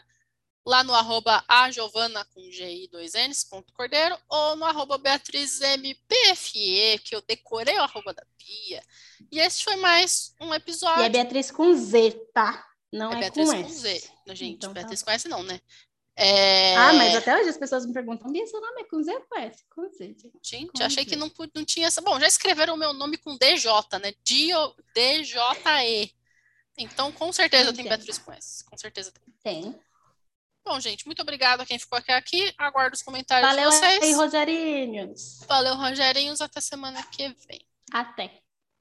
lá no arroba a Giovana com GI 2Ns, ponto Cordeiro, ou no arroba BeatrizMPFE, que eu decorei o arroba da Bia. E esse foi mais um E episódio. é Beatriz com Z, tá? Não É é, Beatriz com com S. Z. Gente, Então tá Beatriz conhece não, né? É, Ah, mas até hoje as pessoas me perguntam, Bia, seu nome é com Z ou com S? Com Z, gente. Gente, com achei Z. que não, não tinha essa. Bom, já escreveram o meu nome com DJ, né? Dio- D-J-E. Então, com certeza tem Entendo. Beatriz com S. Com certeza tem. Tem. Bom, gente, muito obrigada a quem ficou até aqui. Aguardo os comentários Valeu de vocês. aí, Rogerinhos. Valeu, Rogerinhos. Até semana que vem. Até.